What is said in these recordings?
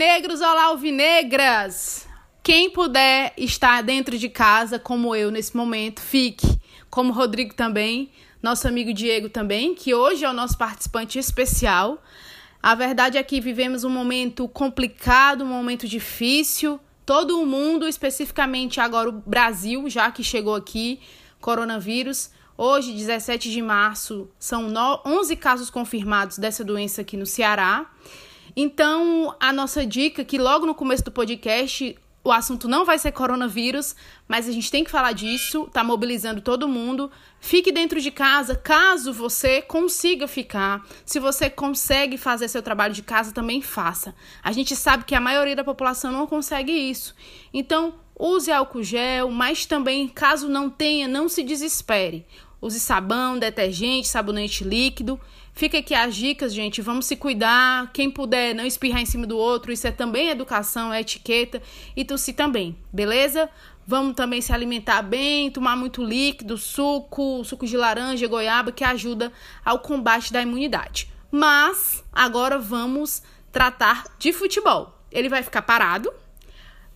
alvinegros, olá alvinegras! Quem puder estar dentro de casa, como eu nesse momento, fique. Como Rodrigo também, nosso amigo Diego também, que hoje é o nosso participante especial. A verdade é que vivemos um momento complicado, um momento difícil. Todo o mundo, especificamente agora o Brasil, já que chegou aqui, coronavírus. Hoje, 17 de março, são 11 casos confirmados dessa doença aqui no Ceará. Então, a nossa dica, que logo no começo do podcast, o assunto não vai ser coronavírus, mas a gente tem que falar disso, tá mobilizando todo mundo. Fique dentro de casa, caso você consiga ficar. Se você consegue fazer seu trabalho de casa, também faça. A gente sabe que a maioria da população não consegue isso. Então, use álcool gel, mas também, caso não tenha, não se desespere. Use sabão, detergente, sabonete líquido Fica aqui as dicas, gente. Vamos se cuidar. Quem puder não espirrar em cima do outro, isso é também educação, é etiqueta. E tossir também, beleza? Vamos também se alimentar bem, tomar muito líquido, suco, suco de laranja, goiaba, que ajuda ao combate da imunidade. Mas agora vamos tratar de futebol. Ele vai ficar parado,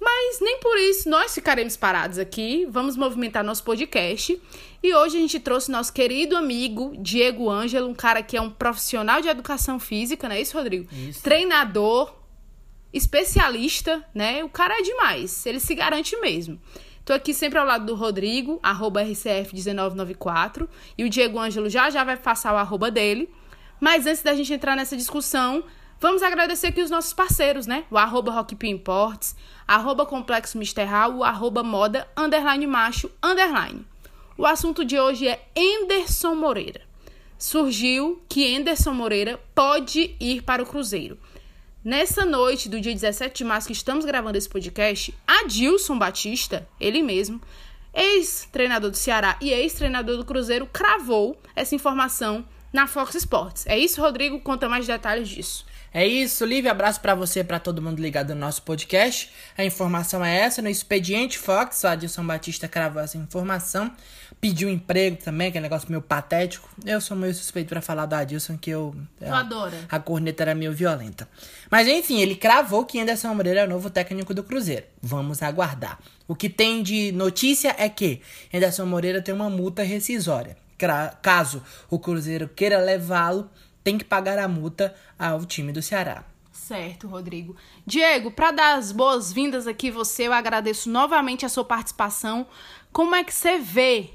mas nem por isso nós ficaremos parados aqui. Vamos movimentar nosso podcast. E hoje a gente trouxe nosso querido amigo Diego Ângelo, um cara que é um profissional de educação física, não é isso, Rodrigo? Isso. Treinador, especialista, né? O cara é demais. Ele se garante mesmo. Tô aqui sempre ao lado do Rodrigo, arroba RCF1994. E o Diego Ângelo já já vai passar o arroba dele. Mas antes da gente entrar nessa discussão, Vamos agradecer aqui os nossos parceiros, né? O arroba Rockpin Imports, arroba Complexo Misterral, arroba Moda, underline macho, underline. O assunto de hoje é Enderson Moreira. Surgiu que Enderson Moreira pode ir para o Cruzeiro. Nessa noite do dia 17 de março que estamos gravando esse podcast, Adilson Batista, ele mesmo, ex-treinador do Ceará e ex-treinador do Cruzeiro, cravou essa informação na Fox Sports. É isso, Rodrigo? Conta mais detalhes disso. É isso, Lívia. Abraço para você e para todo mundo ligado no nosso podcast. A informação é essa. No Expediente Fox, o Adilson Batista cravou essa informação. Pediu emprego também, que é um negócio meio patético. Eu sou meio suspeito para falar do Adilson, que eu. Eu adoro. A corneta era meio violenta. Mas enfim, ele cravou que Anderson Moreira é o novo técnico do Cruzeiro. Vamos aguardar. O que tem de notícia é que Anderson Moreira tem uma multa rescisória. Caso o Cruzeiro queira levá-lo, tem que pagar a multa ao time do Ceará. Certo, Rodrigo. Diego, para dar as boas-vindas aqui você, eu agradeço novamente a sua participação. Como é que você vê?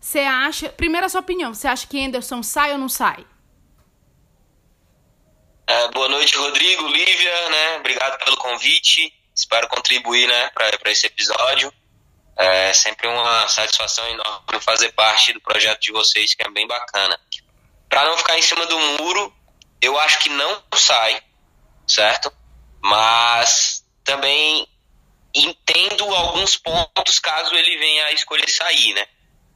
Você acha, primeiro a sua opinião, você acha que Anderson sai ou não sai? É, boa noite, Rodrigo, Lívia, né? Obrigado pelo convite. Espero contribuir, né, para esse episódio. É sempre uma satisfação enorme fazer parte do projeto de vocês, que é bem bacana. Para não ficar em cima do muro, eu acho que não sai, certo? Mas também entendo alguns pontos caso ele venha a escolher sair, né?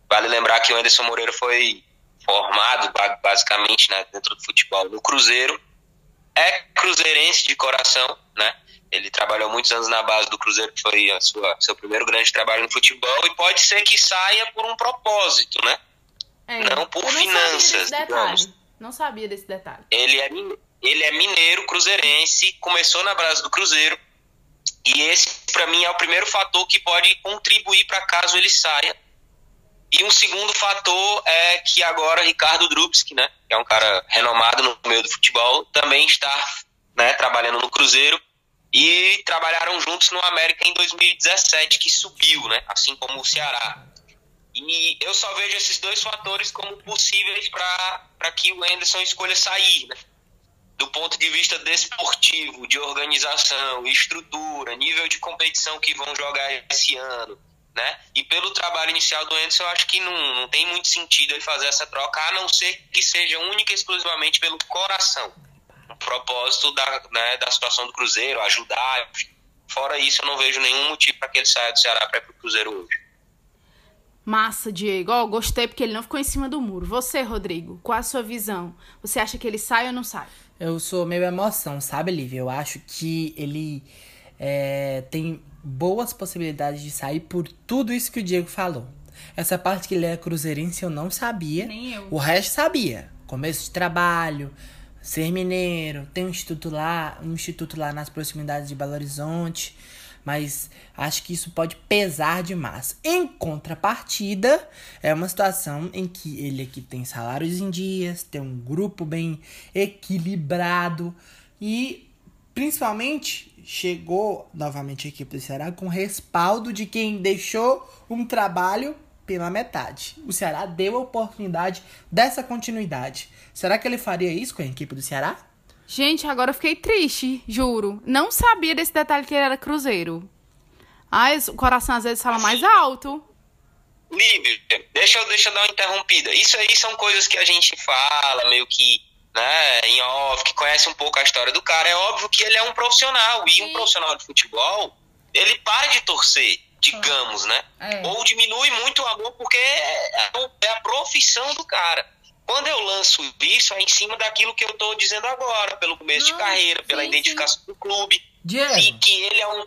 Vale lembrar que o Anderson Moreira foi formado basicamente né, dentro do futebol no Cruzeiro, é cruzeirense de coração, né? Ele trabalhou muitos anos na base do Cruzeiro, que foi sua, seu primeiro grande trabalho no futebol, e pode ser que saia por um propósito, né? É, não por finanças, digamos. Não sabia desse detalhe. Ele é, ele é mineiro, cruzeirense, começou na base do Cruzeiro. E esse, para mim, é o primeiro fator que pode contribuir para caso ele saia. E um segundo fator é que agora Ricardo Drubski, né, que é um cara renomado no meio do futebol, também está né, trabalhando no Cruzeiro e trabalharam juntos no América em 2017, que subiu, né, assim como o Ceará. E eu só vejo esses dois fatores como possíveis para que o Anderson escolha sair, né? Do ponto de vista desportivo, de organização, estrutura, nível de competição que vão jogar esse ano, né? E pelo trabalho inicial do Anderson, eu acho que não, não tem muito sentido ele fazer essa troca, a não ser que seja única e exclusivamente pelo coração. O propósito da, né, da situação do Cruzeiro, ajudar. Fora isso, eu não vejo nenhum motivo para que ele saia do Ceará para ir para o Cruzeiro hoje. Massa, Diego. Ó, oh, gostei porque ele não ficou em cima do muro. Você, Rodrigo, qual a sua visão? Você acha que ele sai ou não sai? Eu sou meio emoção, sabe, Lívia? Eu acho que ele é, tem boas possibilidades de sair por tudo isso que o Diego falou. Essa parte que ele é cruzeirense eu não sabia. Nem eu. O resto sabia. Começo de trabalho, ser mineiro, tem um instituto lá, um instituto lá nas proximidades de Belo Horizonte, mas acho que isso pode pesar demais. Em contrapartida, é uma situação em que ele aqui tem salários em dias, tem um grupo bem equilibrado e principalmente chegou novamente a equipe do Ceará com respaldo de quem deixou um trabalho pela metade. O Ceará deu a oportunidade dessa continuidade. Será que ele faria isso com a equipe do Ceará? Gente, agora eu fiquei triste, juro. Não sabia desse detalhe que ele era cruzeiro. Ai, o coração às vezes fala mais alto. Lívia, deixa eu, deixa eu dar uma interrompida. Isso aí são coisas que a gente fala, meio que né, em off, que conhece um pouco a história do cara. É óbvio que ele é um profissional. E Sim. um profissional de futebol, ele para de torcer digamos, né? É. Ou diminui muito o amor porque é, é a profissão do cara. Quando eu lanço isso, é em cima daquilo que eu tô dizendo agora, pelo começo de carreira, pela sim, identificação sim. do clube. Diego. E que ele é um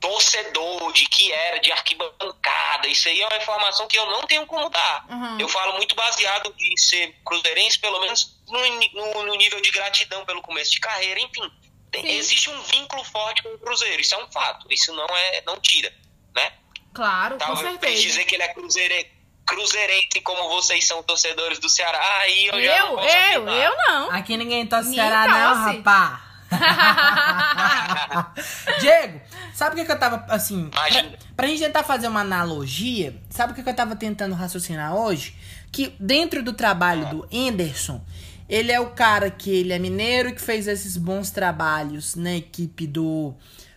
torcedor, de que era, de arquibancada. Isso aí é uma informação que eu não tenho como dar. Uhum. Eu falo muito baseado de ser cruzeirense, pelo menos no, no, no nível de gratidão pelo começo de carreira, enfim. Tem, existe um vínculo forte com o Cruzeiro, isso é um fato, isso não é, não tira né? Claro, Talvez com certeza. dizer que ele é cruzeire, cruzeirense como vocês são torcedores do Ceará, aí eu, eu já não Eu, eu não. Aqui ninguém torce Ceará não, rapá. Diego, sabe o que, que eu tava, assim, pra, pra, gente tentar fazer uma analogia, sabe o que, que eu tava tentando raciocinar hoje? Que dentro do trabalho do Anderson, ele é o cara que ele é mineiro que fez esses bons trabalhos na equipe do,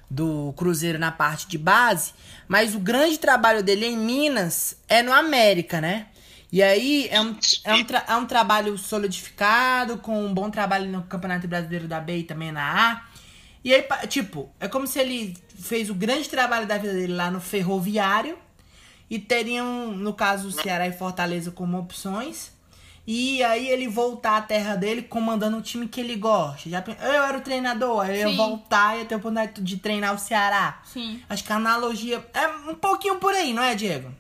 do Cruzeiro na parte de base, mas o grande trabalho dele em Minas é no América, né? E aí é um, é um, é um trabalho solidificado, com um bom trabalho no Campeonato Brasileiro da B e também na A. E aí, tipo, é como se ele fez o grande trabalho da vida dele lá no Ferroviário. E teriam, no caso, Ceará e Fortaleza como opções. E aí ele voltar à terra dele comandando um time que ele gosta. Já, eu era o treinador, aí eu ia voltar e ia ter a oportunidade de treinar o Ceará. Sim. Acho que a analogia é um pouquinho por aí, não é, Diego?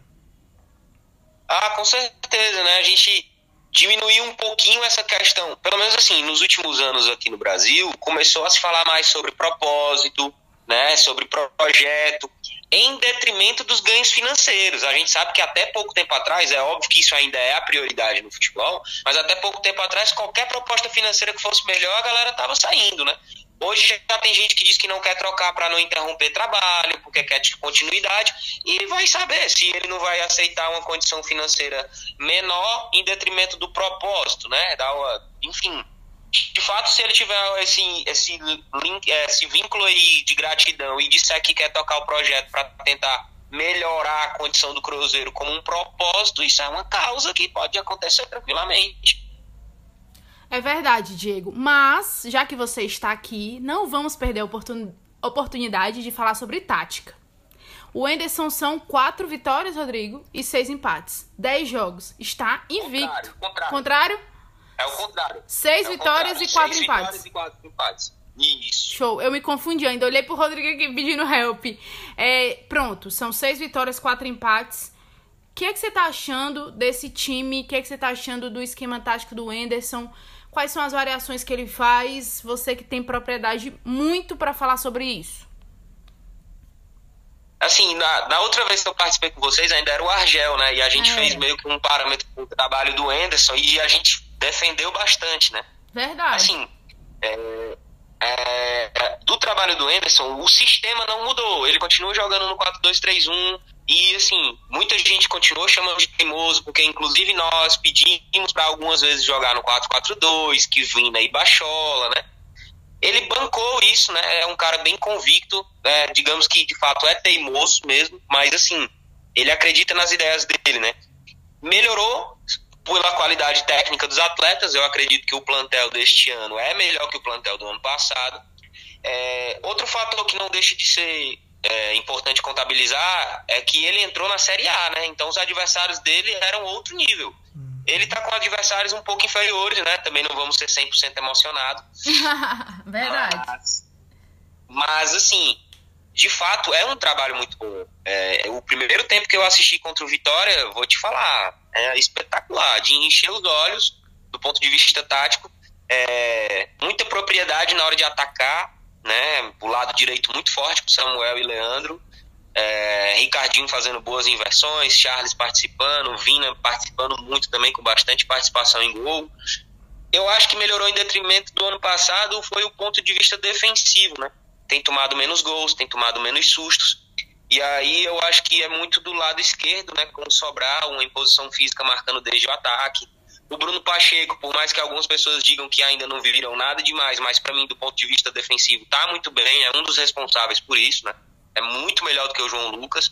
Ah, com certeza, né? A gente diminuiu um pouquinho essa questão. Pelo menos assim, nos últimos anos aqui no Brasil, começou a se falar mais sobre propósito, né? Sobre projeto em detrimento dos ganhos financeiros. A gente sabe que até pouco tempo atrás, é óbvio que isso ainda é a prioridade no futebol, mas até pouco tempo atrás, qualquer proposta financeira que fosse melhor, a galera tava saindo, né? Hoje já tem gente que diz que não quer trocar para não interromper trabalho, porque quer continuidade, e vai saber se ele não vai aceitar uma condição financeira menor em detrimento do propósito, né? Da, enfim, de fato, se ele tiver esse, esse, link, esse vínculo aí de gratidão e disser que quer tocar o projeto para tentar melhorar a condição do Cruzeiro como um propósito, isso é uma causa que pode acontecer tranquilamente. É verdade, Diego. Mas, já que você está aqui, não vamos perder a oportun oportunidade de falar sobre tática. O Enderson são quatro vitórias, Rodrigo, e seis empates. Dez jogos. Está invicto. Contrário. contrário. contrário? É o contrário. Seis é vitórias contrário. e quatro Seis empates. Vitórias e quatro empates. Isso. Show. Eu me confundi ainda. Olhei pro Rodrigo aqui pedindo help. É, pronto, são seis vitórias, quatro empates. O que é que você tá achando desse time? O que é que você tá achando do esquema tático do Enderson? Quais são as variações que ele faz? Você que tem propriedade muito para falar sobre isso. Assim, na, na, outra vez que eu participei com vocês, ainda era o Argel, né? E a gente é. fez meio que um parâmetro com o trabalho do Enderson e a gente defendeu bastante, né? Verdade. Assim, é, é, do trabalho do Anderson, o sistema não mudou. Ele continua jogando no 4-2-3-1 e, assim, muita gente continuou chamando de teimoso, porque inclusive nós pedimos para algumas vezes jogar no 4-4-2, que vinha e baixola, né? Ele bancou isso, né? É um cara bem convicto, né? digamos que de fato é teimoso mesmo, mas assim, ele acredita nas ideias dele, né? Melhorou pela qualidade técnica dos atletas. Eu acredito que o plantel deste ano é melhor que o plantel do ano passado. É, outro fator que não deixa de ser é, importante contabilizar é que ele entrou na Série A, né? Então os adversários dele eram outro nível. Ele tá com adversários um pouco inferiores, né? Também não vamos ser 100% emocionados. Verdade. Mas, mas, assim, de fato, é um trabalho muito bom. É, o primeiro tempo que eu assisti contra o Vitória, vou te falar, é espetacular, de encher os olhos do ponto de vista tático. é, muita propriedade na hora de atacar, né? O lado direito muito forte com Samuel e Leandro. É, Ricardinho fazendo boas inversões, Charles participando, Vina participando muito também, com bastante participação em gol. Eu acho que melhorou em detrimento do ano passado foi o ponto de vista defensivo, né? Tem tomado menos gols, tem tomado menos sustos. E aí eu acho que é muito do lado esquerdo, né? Com Sobral, uma imposição física marcando desde o ataque. O Bruno Pacheco, por mais que algumas pessoas digam que ainda não viram nada demais, mas para mim, do ponto de vista defensivo, tá muito bem, é um dos responsáveis por isso, né? É muito melhor do que o João Lucas.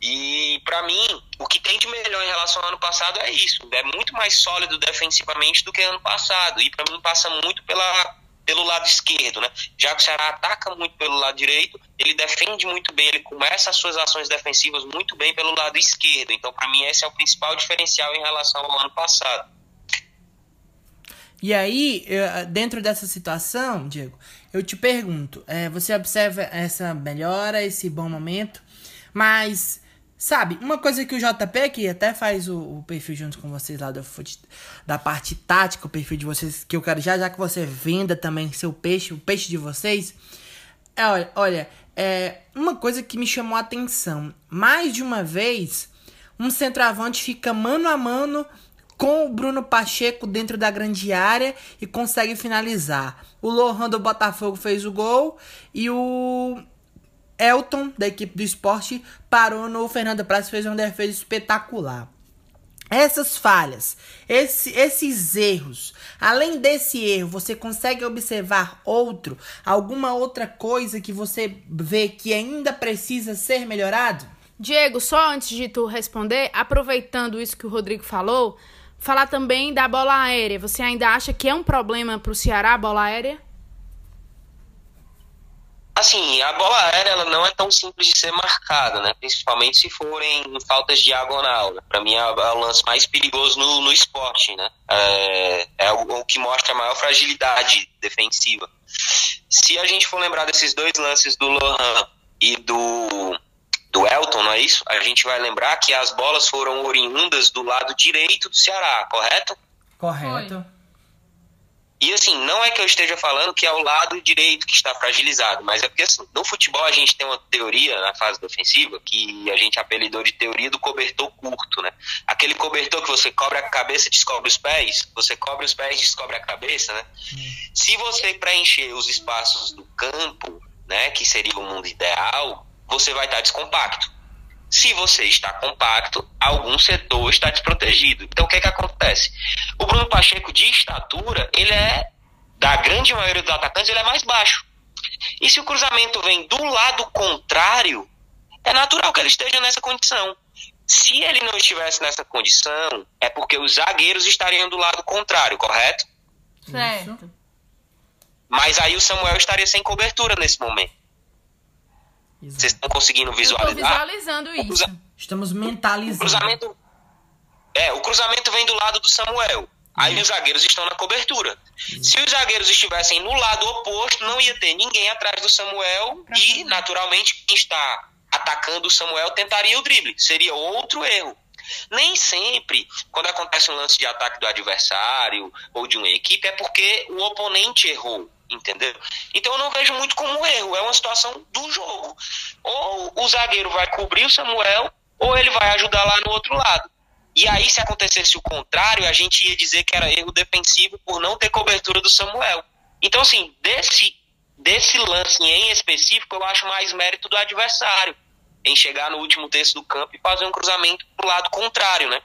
E para mim, o que tem de melhor em relação ao ano passado é isso. É muito mais sólido defensivamente do que ano passado. E para mim passa muito pela pelo lado esquerdo, né? Já que o Ceará ataca muito pelo lado direito, ele defende muito bem, ele começa as suas ações defensivas muito bem pelo lado esquerdo. Então, para mim, esse é o principal diferencial em relação ao ano passado. E aí, dentro dessa situação, Diego, eu te pergunto: é, você observa essa melhora, esse bom momento, mas Sabe, uma coisa que o JP, que até faz o, o perfil junto com vocês lá do, da parte tática, o perfil de vocês, que eu quero já já que você venda também seu peixe, o peixe de vocês. É, olha, olha é, uma coisa que me chamou a atenção. Mais de uma vez, um centroavante fica mano a mano com o Bruno Pacheco dentro da grande área e consegue finalizar. O Lohan do Botafogo fez o gol e o Elton, da equipe do esporte, parou no Fernando Praz e fez uma defesa espetacular. Essas falhas, esse, esses erros, além desse erro, você consegue observar outro, alguma outra coisa que você vê que ainda precisa ser melhorado? Diego, só antes de tu responder, aproveitando isso que o Rodrigo falou, falar também da bola aérea. Você ainda acha que é um problema para o Ceará a bola aérea? Assim, a bola aérea ela não é tão simples de ser marcada, né? Principalmente se forem faltas diagonal. Né? Para mim é, é o lance mais perigoso no, no esporte, né? É, é o, o, que mostra a maior fragilidade defensiva. Se a gente for lembrar desses dois lances do Lohan e do, do Elton, não é isso? A gente vai lembrar que as bolas foram oriundas do lado direito do Ceará, correto? Correto. Foi. E assim, não é que eu esteja falando que é o lado direito que está fragilizado, mas é porque assim, no futebol a gente tem uma teoria na fase defensiva que a gente apelidou de teoria do cobertor curto, né? Aquele cobertor que você cobre a cabeça e descobre os pés, você cobre os pés e descobre a cabeça, né? Hum. Se você preencher os espaços do campo, né, que seria o mundo ideal, você vai estar descompacto. Se você está compacto, algum setor está desprotegido. Então, o que, é que acontece? O Bruno Pacheco, de estatura, ele é, da grande maioria dos atacantes, ele é mais baixo. E se o cruzamento vem do lado contrário, é natural que ele esteja nessa condição. Se ele não estivesse nessa condição, é porque os zagueiros estariam do lado contrário, correto? Certo. Mas aí o Samuel estaria sem cobertura nesse momento. Vocês estão conseguindo visualizar? Eu visualizando isso. Cruza... Estamos mentalizando. O cruzamento, é, o cruzamento vem do lado do Samuel. Aí os zagueiros estão na cobertura. Se os zagueiros estivessem no lado oposto, não ia ter ninguém atrás do Samuel e, naturalmente, quem está atacando o Samuel tentaria o drible. Seria outro erro. Nem sempre, quando acontece um lance de ataque do adversário ou de uma equipe, é porque o oponente errou entendeu? Então eu não vejo muito como erro, é uma situação do jogo. Ou o zagueiro vai cobrir o Samuel, ou ele vai ajudar lá no outro lado. E aí, se acontecesse o contrário, a gente ia dizer que era erro defensivo por não ter cobertura do Samuel. Então, assim, desse, desse lance em específico, eu acho mais mérito do adversário em chegar no último terço do campo e fazer um cruzamento pro lado contrário, né?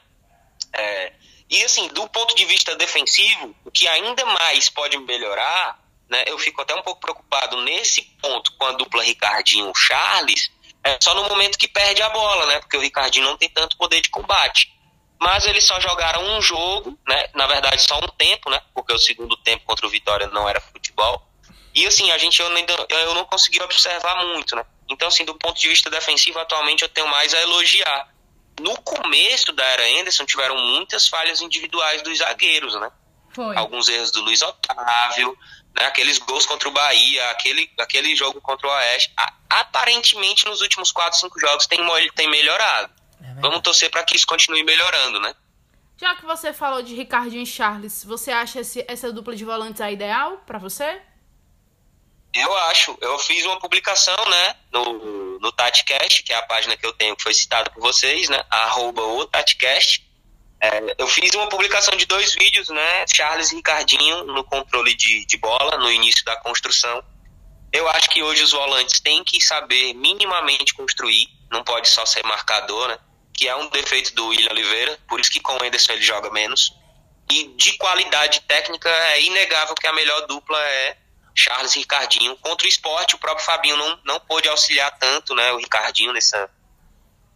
É, e assim, do ponto de vista defensivo, o que ainda mais pode melhorar né, eu fico até um pouco preocupado nesse ponto com a dupla Ricardinho-Charles, é só no momento que perde a bola, né? Porque o Ricardinho não tem tanto poder de combate. Mas eles só jogaram um jogo, né? Na verdade, só um tempo, né? Porque o segundo tempo contra o Vitória não era futebol. E assim, a gente eu, ainda, eu não consegui observar muito, né? Então, assim, do ponto de vista defensivo, atualmente eu tenho mais a elogiar. No começo da era Anderson, tiveram muitas falhas individuais dos zagueiros, né? Foi. Alguns erros do Luiz Otávio, né, aqueles gols contra o Bahia, aquele, aquele jogo contra o Oeste, aparentemente nos últimos 4, 5 jogos tem, tem melhorado. É Vamos torcer para que isso continue melhorando, né? Já que você falou de Ricardinho e Charles, você acha esse, essa dupla de volantes a ideal para você? Eu acho. Eu fiz uma publicação, né, no, no TatiCast, que é a página que eu tenho, que foi citada por vocês, né, arroba o TatiCast. É, eu fiz uma publicação de dois vídeos, né, Charles e Ricardinho no controle de, de bola, no início da construção. Eu acho que hoje os volantes têm que saber minimamente construir, não pode só ser marcador, né? que é um defeito do William Oliveira, por isso que com o Anderson ele joga menos. E de qualidade técnica é inegável que a melhor dupla é Charles e Ricardinho. Contra o esporte, o próprio Fabinho não, não pôde auxiliar tanto né, o Ricardinho nessa,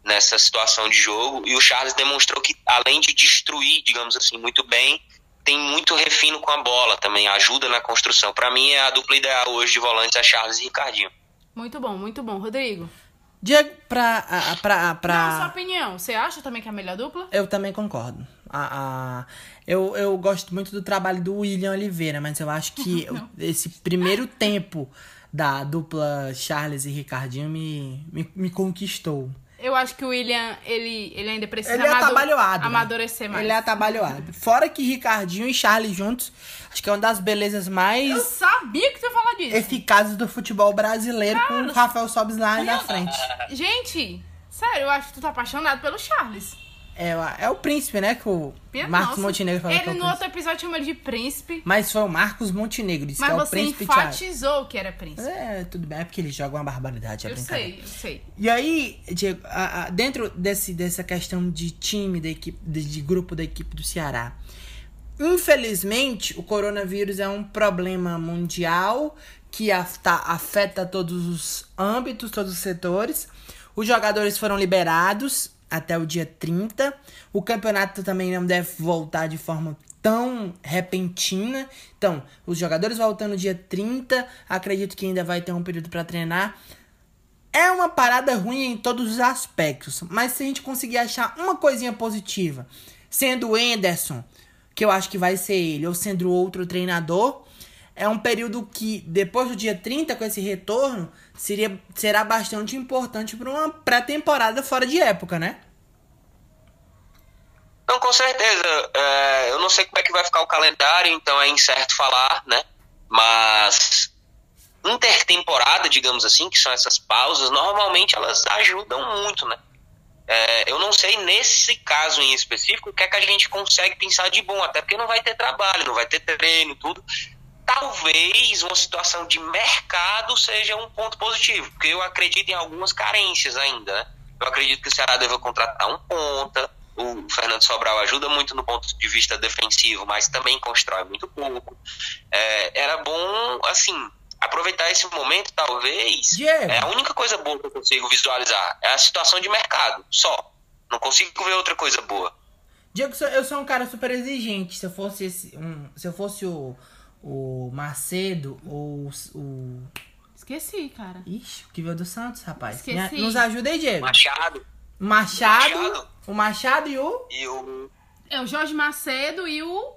nessa situação de jogo. E o Charles demonstrou que, além de destruir, digamos assim, muito bem, tem muito refino com a bola também, ajuda na construção. Para mim, é a dupla ideal hoje de volantes é Charles e Ricardinho. Muito bom, muito bom. Rodrigo? Diego, pra. pra, pra... Não, sua opinião. Você acha também que é a melhor dupla? Eu também concordo. A, a, eu, eu gosto muito do trabalho do William Oliveira, mas eu acho que esse primeiro tempo da dupla Charles e Ricardinho me, me, me conquistou. Eu acho que o William, ele, ele ainda precisa ele é amadurecer né? mais. Ele é atabalhoado. Fora que Ricardinho e Charles juntos, acho que é uma das belezas mais... Eu sabia que você ia falar disso. Eficazes do futebol brasileiro, Cara, com o Rafael Sobis lá na frente. Gente, sério, eu acho que tu tá apaixonado pelo Charles. É, é o príncipe, né? Que o Minha Marcos nossa. Montenegro falou ele que é no outro episódio chama ele de príncipe. Mas foi o Marcos Montenegro, disse Mas que é o príncipe Mas você enfatizou que era príncipe. É, tudo bem, é porque ele joga uma barbaridade, é eu sei, eu sei. E aí, Diego, a, a, dentro desse, dessa questão de time, da equipe, de, de grupo da equipe do Ceará, infelizmente, o coronavírus é um problema mundial que afeta todos os âmbitos, todos os setores. Os jogadores foram liberados, até o dia 30. O campeonato também não deve voltar de forma tão repentina. Então, os jogadores voltando dia 30, acredito que ainda vai ter um período para treinar. É uma parada ruim em todos os aspectos, mas se a gente conseguir achar uma coisinha positiva, sendo o Anderson, que eu acho que vai ser ele, ou sendo outro treinador, é um período que, depois do dia 30, com esse retorno, seria, será bastante importante para uma pré-temporada fora de época, né? Não, com certeza. É, eu não sei como é que vai ficar o calendário, então é incerto falar, né? Mas intertemporada, digamos assim, que são essas pausas, normalmente elas ajudam muito, né? É, eu não sei nesse caso em específico o que é que a gente consegue pensar de bom, até porque não vai ter trabalho, não vai ter treino, tudo talvez uma situação de mercado seja um ponto positivo, porque eu acredito em algumas carências ainda. Né? Eu acredito que o Ceará deva contratar um ponta. O Fernando Sobral ajuda muito no ponto de vista defensivo, mas também constrói muito pouco. É, era bom, assim, aproveitar esse momento, talvez. Yeah. É a única coisa boa que eu consigo visualizar. É a situação de mercado, só. Não consigo ver outra coisa boa. Diego, eu sou um cara super exigente. Se eu fosse esse, um, se eu fosse o o Macedo ou o. Esqueci, cara. Ixi, o que veio do Santos, rapaz. Esqueci. Nos ajuda aí, Diego. Machado. Machado. Machado. O Machado e o. E o. É o Jorge Macedo e o.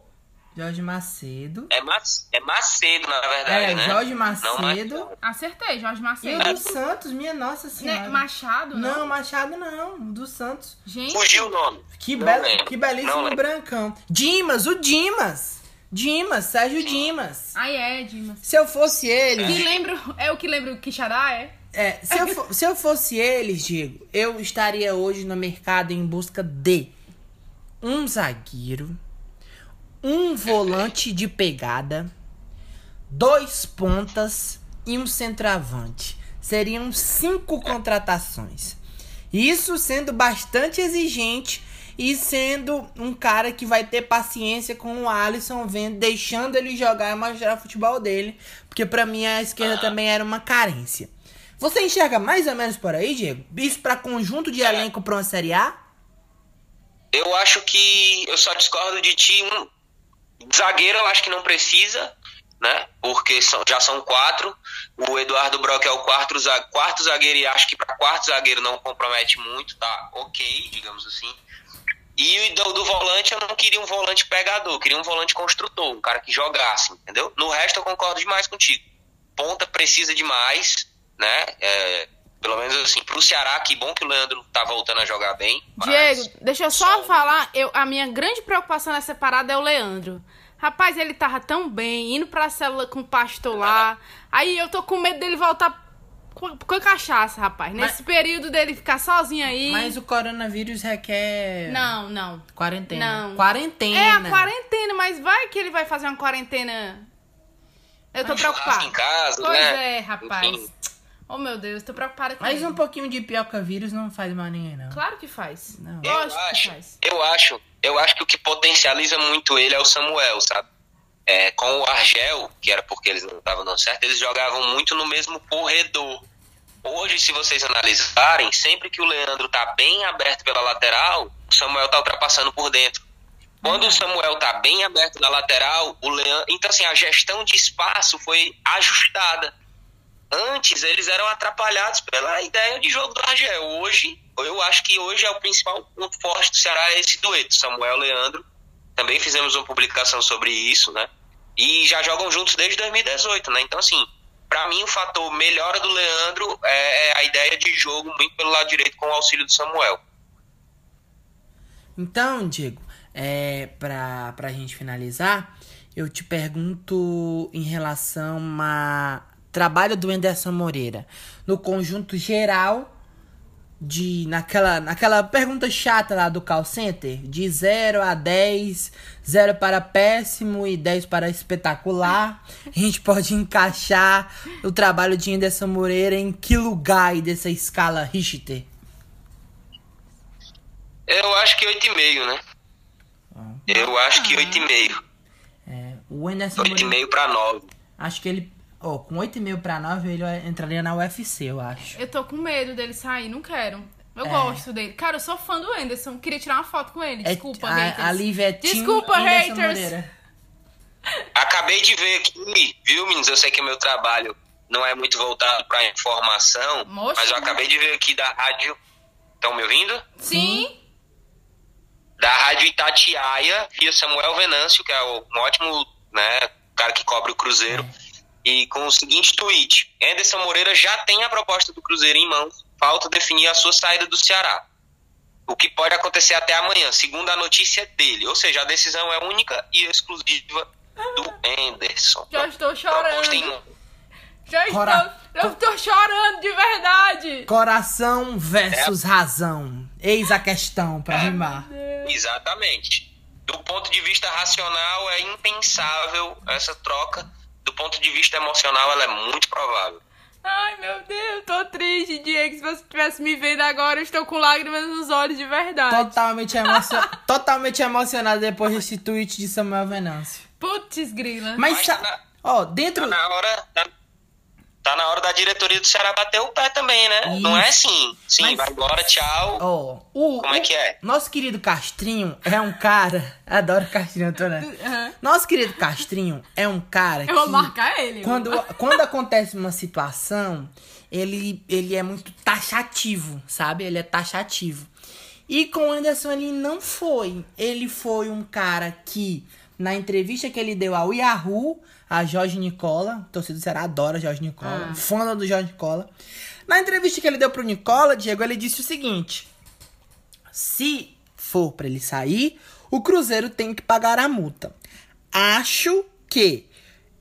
Jorge Macedo. É, Mas, é Macedo, na verdade. É, né? Jorge Macedo. Não, Acertei, Jorge Macedo. E o do Santos, minha nossa senhora. Né? Machado? Não, não, Machado não. Do Santos. Gente. Fugiu o nome. Que, be que belíssimo brancão. Dimas, o Dimas. Dimas, Sérgio Dimas. Ah, é, Dimas. Se eu fosse ele. Que lembro, é o que lembra o Quixadá, é? É, se eu, for, se eu fosse eles, Diego, eu estaria hoje no mercado em busca de um zagueiro, um volante de pegada, dois pontas e um centroavante. Seriam cinco contratações. Isso sendo bastante exigente e sendo um cara que vai ter paciência com o Alisson, vendo, deixando ele jogar e mostrar o futebol dele, porque para mim a esquerda também era uma carência. Você enxerga mais ou menos por aí, Diego? Isso para conjunto de elenco para uma Série A? Eu acho que eu só discordo de ti. Um zagueiro eu acho que não precisa, né? Porque são, já são quatro. O Eduardo Brock é o quarto, quarto zagueiro e acho que para quarto zagueiro não compromete muito, tá? Ok, digamos assim. E do, do, volante eu não queria um volante pegador, eu queria um volante construtor, um cara que jogasse, entendeu? No resto eu concordo demais contigo. Ponta precisa demais, né? É, Pelo menos assim, pro Ceará, que bom que o Leandro tá voltando a jogar bem. mas- Diego, deixa eu só falar, eu, a minha grande preocupação nessa parada é o Leandro. Rapaz, ele tava tão bem, indo pra célula com o pastor lá. Aí eu tô com medo dele voltar com, com a cachaça, rapaz. Nesse período dele ficar sozinho aí. Mas o coronavírus requer. Não, não. Quarentena. Não. Quarentena. É a quarentena, mas vai que ele vai fazer uma quarentena. Eu tô churrasco preocupada. em casa, pois né? é, rapaz. Enfim. Oh, meu Deus, tô preocupada com Mas ele. um pouquinho de pioca vírus não faz mal a ninguém, não. Claro que faz. Não. Eu Lógico que acho, faz. eu acho, eu acho que o que potencializa muito ele é o Samuel, sabe? É, com o Argel, que era porque eles não estavam dando certo, eles jogavam muito no mesmo corredor. Hoje, se vocês analisarem, sempre que o Leandro tá bem aberto pela lateral, o Samuel tá ultrapassando por dentro. Quando o Samuel tá bem aberto na lateral, o Leandro. Então, assim, a gestão de espaço foi ajustada. Antes eles eram atrapalhados pela ideia de jogo do Argel. Hoje, eu acho que hoje é o principal ponto forte do Ceará é esse dueto, Samuel Leandro. Também fizemos uma publicação sobre isso, né? E já jogam juntos desde 2018, né? Então, assim, pra mim o fator melhora do Leandro é é a ideia de jogo muito pelo lado direito com o auxílio do Samuel. Então, Diego, é, pra, pra gente finalizar, eu te pergunto em relação a trabalho do Anderson Moreira no conjunto geral de naquela naquela pergunta chata lá do call center, de 0 a 10, 0 para péssimo e 10 para espetacular. A gente pode encaixar o trabalho de Anderson Moreira em que lugar aí dessa escala Richter? Eu acho que 8,5, né? Eu acho que 8,5. É, o Anderson Moreira 8,5 pra 9. Acho que ele. Ó, com 8,5 pra 9 ele entraria na UFC, eu acho. Eu tô com medo dele sair, não quero. Eu É. gosto dele. Cara, eu sou fã do Anderson. Queria tirar uma foto com ele. Desculpa, é, haters. a, é Desculpa, Anderson haters. Moreira. Acabei de ver aqui, viu, meninos? Eu sei que o meu trabalho não é muito voltado pra informação, Moxa. mas eu acabei de ver aqui da rádio. Estão me ouvindo? Sim. Da rádio Itatiaia, via Samuel Venâncio, que é o- um ótimo né, cara que cobre o Cruzeiro, e com o seguinte tweet: Anderson Moreira já tem a proposta do Cruzeiro em mãos, falta definir a sua saída do Ceará. O que pode acontecer até amanhã, segundo a notícia dele. Ou seja, a decisão é única e exclusiva do Anderson. Já estou em chorando. mãos. Já Cora- estou. Eu estou chorando de verdade. Coração versus razão. Eis a questão pra rimar. Exatamente. Do ponto de vista racional, é impensável essa troca. Do ponto de vista emocional, ela é muito provável. Ai, meu Deus, tô triste, Diego. Se você estivesse me vendo agora, eu estou com lágrimas nos olhos de verdade. Totalmente, emocio... Totalmente emocionado depois desse tweet de Samuel Venâncio. Putz, grila. Mas, Mas tá ó, dentro. Tá na hora. Tá, tá na hora da diretoria do Ceará bater o pé também, né? Não é assim. Sim, Mas- vai embora, tchau. Ó, o, Como é o- que é? Nosso querido Castrinho é um cara. Adoro Castrinho, tô, né? Aham. Nosso querido Castrinho é um cara que. Eu vou marcar ele. Quando, quando acontece uma situação, ele, ele é muito taxativo, sabe? Ele é taxativo. E com o Anderson ele não foi. Ele foi um cara que, na entrevista que ele deu ao Yahoo, a Jorge Nicola, torcedor do Ceará adora Jorge Nicola, Ah. fã do Jorge Nicola. Na entrevista que ele deu pro Nicola, Diego, ele disse o seguinte: se for pra ele sair, o Cruzeiro tem que pagar a multa. Acho que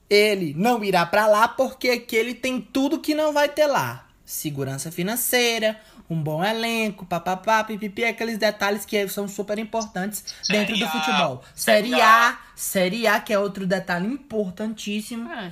ele não irá pra lá porque aqui ele tem tudo que não vai ter lá. Segurança financeira, um bom elenco, papapá, pipipi, aqueles detalhes que são super importantes dentro do Série A, futebol. Série Série A, Série A, que é outro detalhe importantíssimo. É.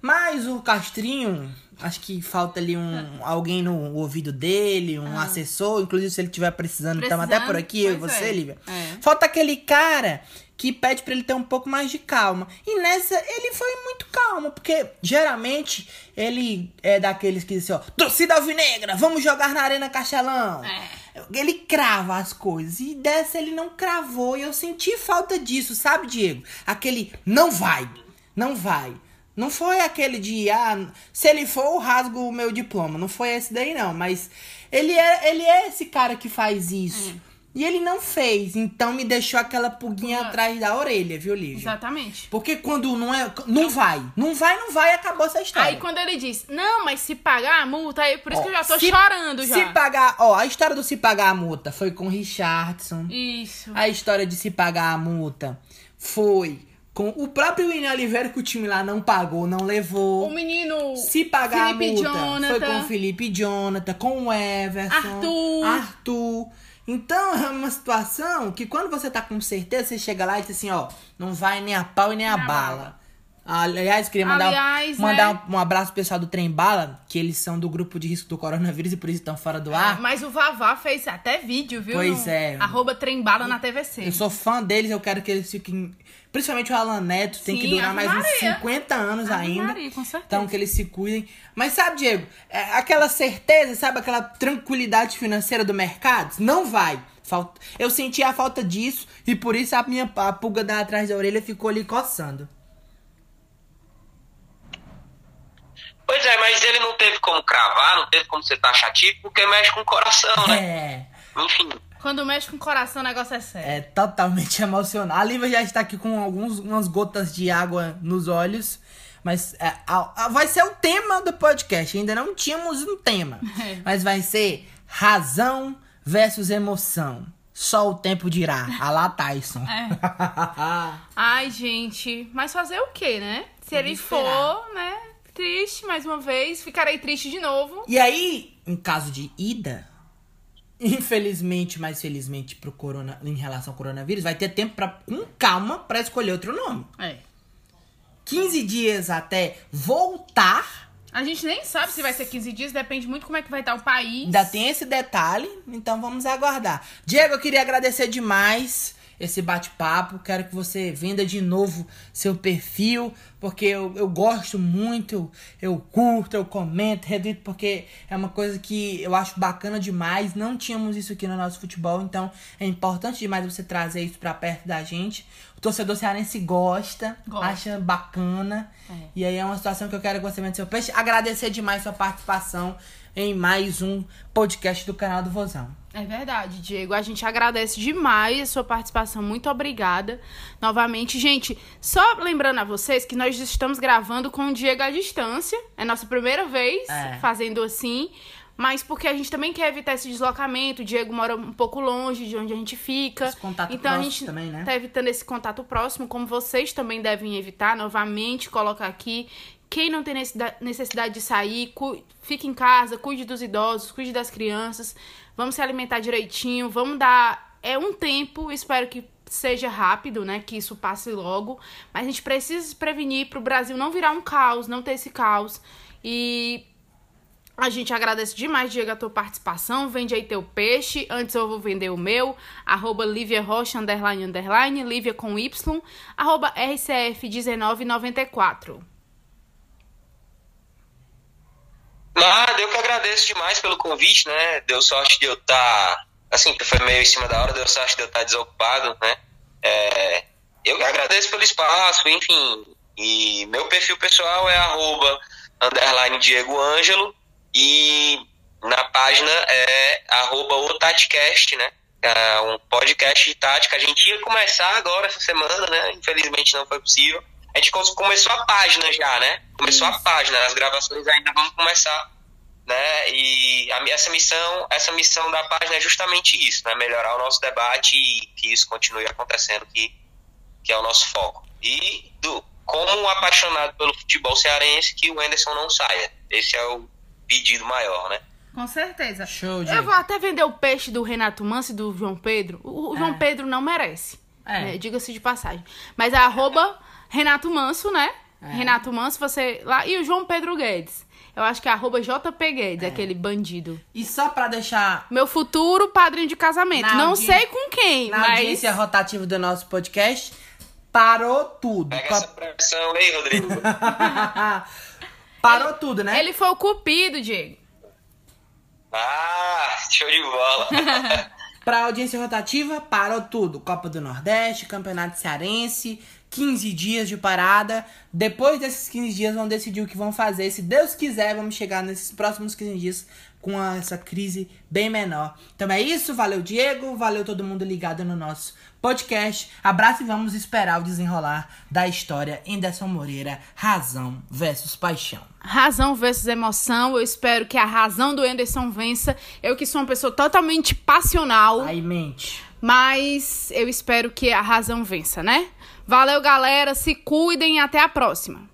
Mas o Castrinho, acho que falta ali um alguém no ouvido dele, um assessor, inclusive se ele estiver precisando, estamos até por Ah. Precisando, aqui, eu e você, é. Lívia. É. Falta aquele cara que pede pra ele ter um pouco mais de calma. E nessa ele foi muito calmo, porque geralmente ele é daqueles que dizem, ó, torcida alvinegra, vamos jogar na Arena Castelão. É. Ele crava as coisas. E dessa ele não cravou. E eu senti falta disso, sabe, Diego? Aquele não vai. Não vai. Não foi aquele de, ah, se ele for, eu rasgo o meu diploma. Não foi esse daí, não. Mas ele é, ele é esse cara que faz isso. E ele não fez, então me deixou aquela pulguinha Pulga. atrás da orelha, viu, Lívia? Exatamente. Porque quando não é. Não vai. Não vai, não vai, acabou essa história. Aí quando ele diz, não, mas se pagar a multa, aí por isso Ó, que eu já tô se- chorando já. Se pagar. Ó, a história do se pagar a multa foi com o Richardson. Isso. A história de se pagar a multa foi com o próprio William Oliveira, que o time lá não pagou, não levou. O menino Se pagar Felipe a multa, Jonathan. foi com o Felipe Jonathan, com o Everson, Arthur. Arthur. Então é uma situação que quando você tá com certeza, você chega lá e diz assim, ó, não vai nem a pau e nem a Nem a bala. Aliás, queria mandar, Aliás, mandar né? um, um abraço pro pessoal do Trem Bala, que eles são do grupo de risco do coronavírus e por isso estão fora do ar. Mas o Vavá fez até vídeo, viu? Pois No é. Arroba trembala na TVC. Eu sou fã deles, eu quero que eles fiquem. Principalmente o Alan Neto, tem Sim, que durar mais uns Maria. 50 anos Ave ainda. Maria, com certeza. Então que eles se cuidem. Mas sabe, Diego, é, aquela certeza, sabe, aquela tranquilidade financeira do mercado? Não vai. Falta... Eu senti a falta disso e por isso a minha a pulga da atrás da orelha ficou ali coçando. Pois é, mas ele não teve como cravar, não teve como ser taxativo, porque mexe com o coração, né? É. Enfim. Quando mexe com o coração, o negócio é sério. É totalmente emocional. A Lívia já está aqui com alguns, umas gotas de água nos olhos. Mas é, a- a- vai ser o tema do podcast. Ainda não tínhamos um tema. É. Mas vai ser razão versus emoção. Só o tempo dirá. A lá Tyson. É. Ai, gente, mas fazer o quê, né? Se Vamos ele esperar. for, né? Triste mais uma vez, ficarei triste de novo. e aí, em caso de ida, infelizmente, mas felizmente pro corona, em relação ao coronavírus, vai ter tempo pra, com calma pra escolher outro nome. É. 15 dias até voltar. A gente nem sabe se vai ser 15 dias, depende muito como é que vai estar o país. Ainda tem esse detalhe, então vamos aguardar. Diego, eu queria agradecer demais esse bate-papo. Quero que você venda de novo seu perfil, porque eu, eu gosto muito, eu, eu curto, eu comento, reduito, porque é uma coisa que eu acho bacana demais. Não tínhamos isso aqui no nosso futebol, então é importante demais você trazer isso pra perto da gente. O torcedor cearense gosta, Gosta. acha bacana. É. E aí é uma situação que eu quero que você venda seu peixe. Agradecer demais sua participação em mais um podcast do canal do Vozão. É verdade, Diego. A gente agradece demais a sua participação. Muito obrigada. Novamente, gente, só lembrando a vocês que nós estamos gravando com o Diego à distância. É nossa primeira vez É. fazendo assim. Mas porque a gente também quer evitar esse deslocamento. O Diego mora um pouco longe de onde a gente fica. Esse contato então a próximo gente também, né? tá evitando esse contato próximo, como vocês também devem evitar. Novamente, colocar aqui. Quem não tem necessida- necessidade de sair, fique em casa, cuide dos idosos, cuide das crianças. Vamos se alimentar direitinho, vamos dar. É um tempo, espero que seja rápido, né? Que isso passe logo. Mas a gente precisa se prevenir pro Brasil não virar um caos, não ter esse caos. E a gente agradece demais, Diego, a tua participação. Vende aí teu peixe. Antes eu vou vender o meu. Arroba Lívia Rocha, underline, underline. Lívia com Y. Arroba RCF1994. Nada, eu que agradeço demais pelo convite, né? Deu sorte de eu estar. assim, que foi meio em cima da hora, deu sorte de eu estar desocupado, né? É, eu que agradeço pelo espaço, enfim. E meu perfil pessoal é arroba underline Diego Ângelo e na página é arroba o Taticast, né? É um podcast de tática. A gente ia começar agora essa semana, né? Infelizmente não foi possível. A gente começou a página já, né? Começou a página, as gravações ainda vamos começar, né? E a, essa missão, essa missão da página é justamente isso, né? Melhorar o nosso debate e que isso continue acontecendo, que, que é o nosso foco. E do, como um apaixonado pelo futebol cearense, que o Anderson não saia. Esse é o pedido maior, né? Com certeza. Show, Eu Diego. vou até vender o peixe do Renato Manso e do João Pedro. O, o João É. Pedro não merece. É. né? Diga-se de passagem. Mas é arroba Renato Manso, né? É. Renato Manso, você lá. E o João Pedro Guedes. Eu acho que é arroba JP Guedes, É. aquele bandido. E só pra deixar Meu futuro padrinho de casamento. Na não audi- sei com quem, na mas. audiência rotativa do nosso podcast, parou tudo. Pega essa pressão aí, Rodrigo. parou tudo, né? Ele foi o cupido, Diego. ah, show de bola. Pra audiência rotativa, parou tudo. Copa do Nordeste, Campeonato Cearense, 15 dias de parada. Depois desses 15 dias vão decidir o que vão fazer. Se Deus quiser, vamos chegar nesses próximos 15 dias com essa crise bem menor. Então é isso, valeu Diego, valeu todo mundo ligado no nosso podcast. Abraço e vamos esperar o desenrolar da história Anderson Moreira, razão versus paixão. Razão versus emoção. Eu espero que a razão do Anderson vença. Eu que sou uma pessoa totalmente passional. Aí mente. Mas eu espero que a razão vença, né? Valeu, galera. Se cuidem e até a próxima.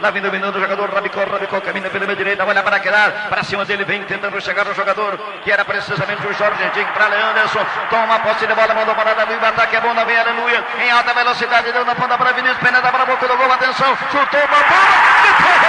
Lá vem dominando o jogador Rabicó, Rabicó caminha pela minha direita, olha para quedar, para cima dele vem tentando chegar o jogador, que era precisamente o Jorge Jim para Leanderson, toma posse de bola, mandou para Davi, o ataque é bom, Davi, aleluia, em alta velocidade, deu na ponta para Vinícius, penetra para a boca do gol, atenção, chutou, bola, Fuzilou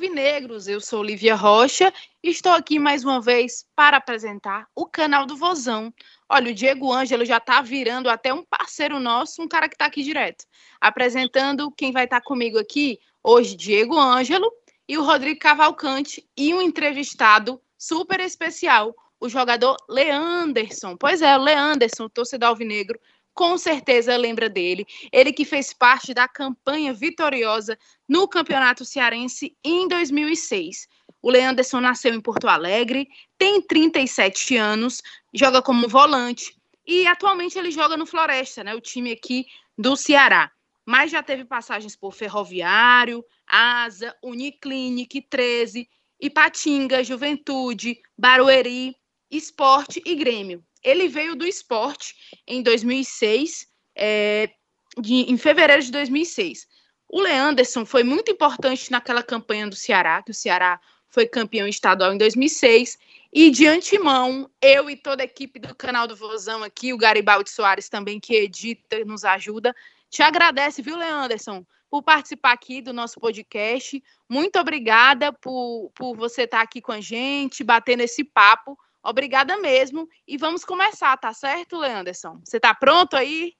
alvinegros! Eu sou Lívia Rocha e estou aqui mais uma vez para apresentar o canal do Vozão. Olha, o Diego Ângelo já está virando até um parceiro nosso, um cara que está aqui direto. Apresentando quem vai estar tá comigo aqui hoje, Diego Ângelo e o Rodrigo Cavalcante e um entrevistado super especial, o jogador Leanderson. Pois é, o Leanderson, torcedor alvinegro, com certeza lembra dele. Ele que fez parte da campanha vitoriosa no Campeonato Cearense em 2006. O Leanderson nasceu em Porto Alegre, tem 37 anos, joga como volante e atualmente ele joga no Floresta, né, o time aqui do Ceará. Mas já teve passagens por Ferroviário, Asa, Uniclinic, 13 Ipatinga, Juventude, Barueri, Esporte e Grêmio. Ele veio do esporte em 2006, é, de, em fevereiro de 2006. O Leanderson foi muito importante naquela campanha do Ceará, que o Ceará foi campeão estadual em 2006. E de antemão, eu e toda a equipe do canal do Vozão aqui, o Garibaldi Soares também, que edita, nos ajuda, te agradece, viu, Leanderson? por participar aqui do nosso podcast. Muito obrigada por, por você estar aqui com a gente, batendo esse papo. Obrigada mesmo. E vamos começar, tá certo, Leanderson? Você está pronto aí?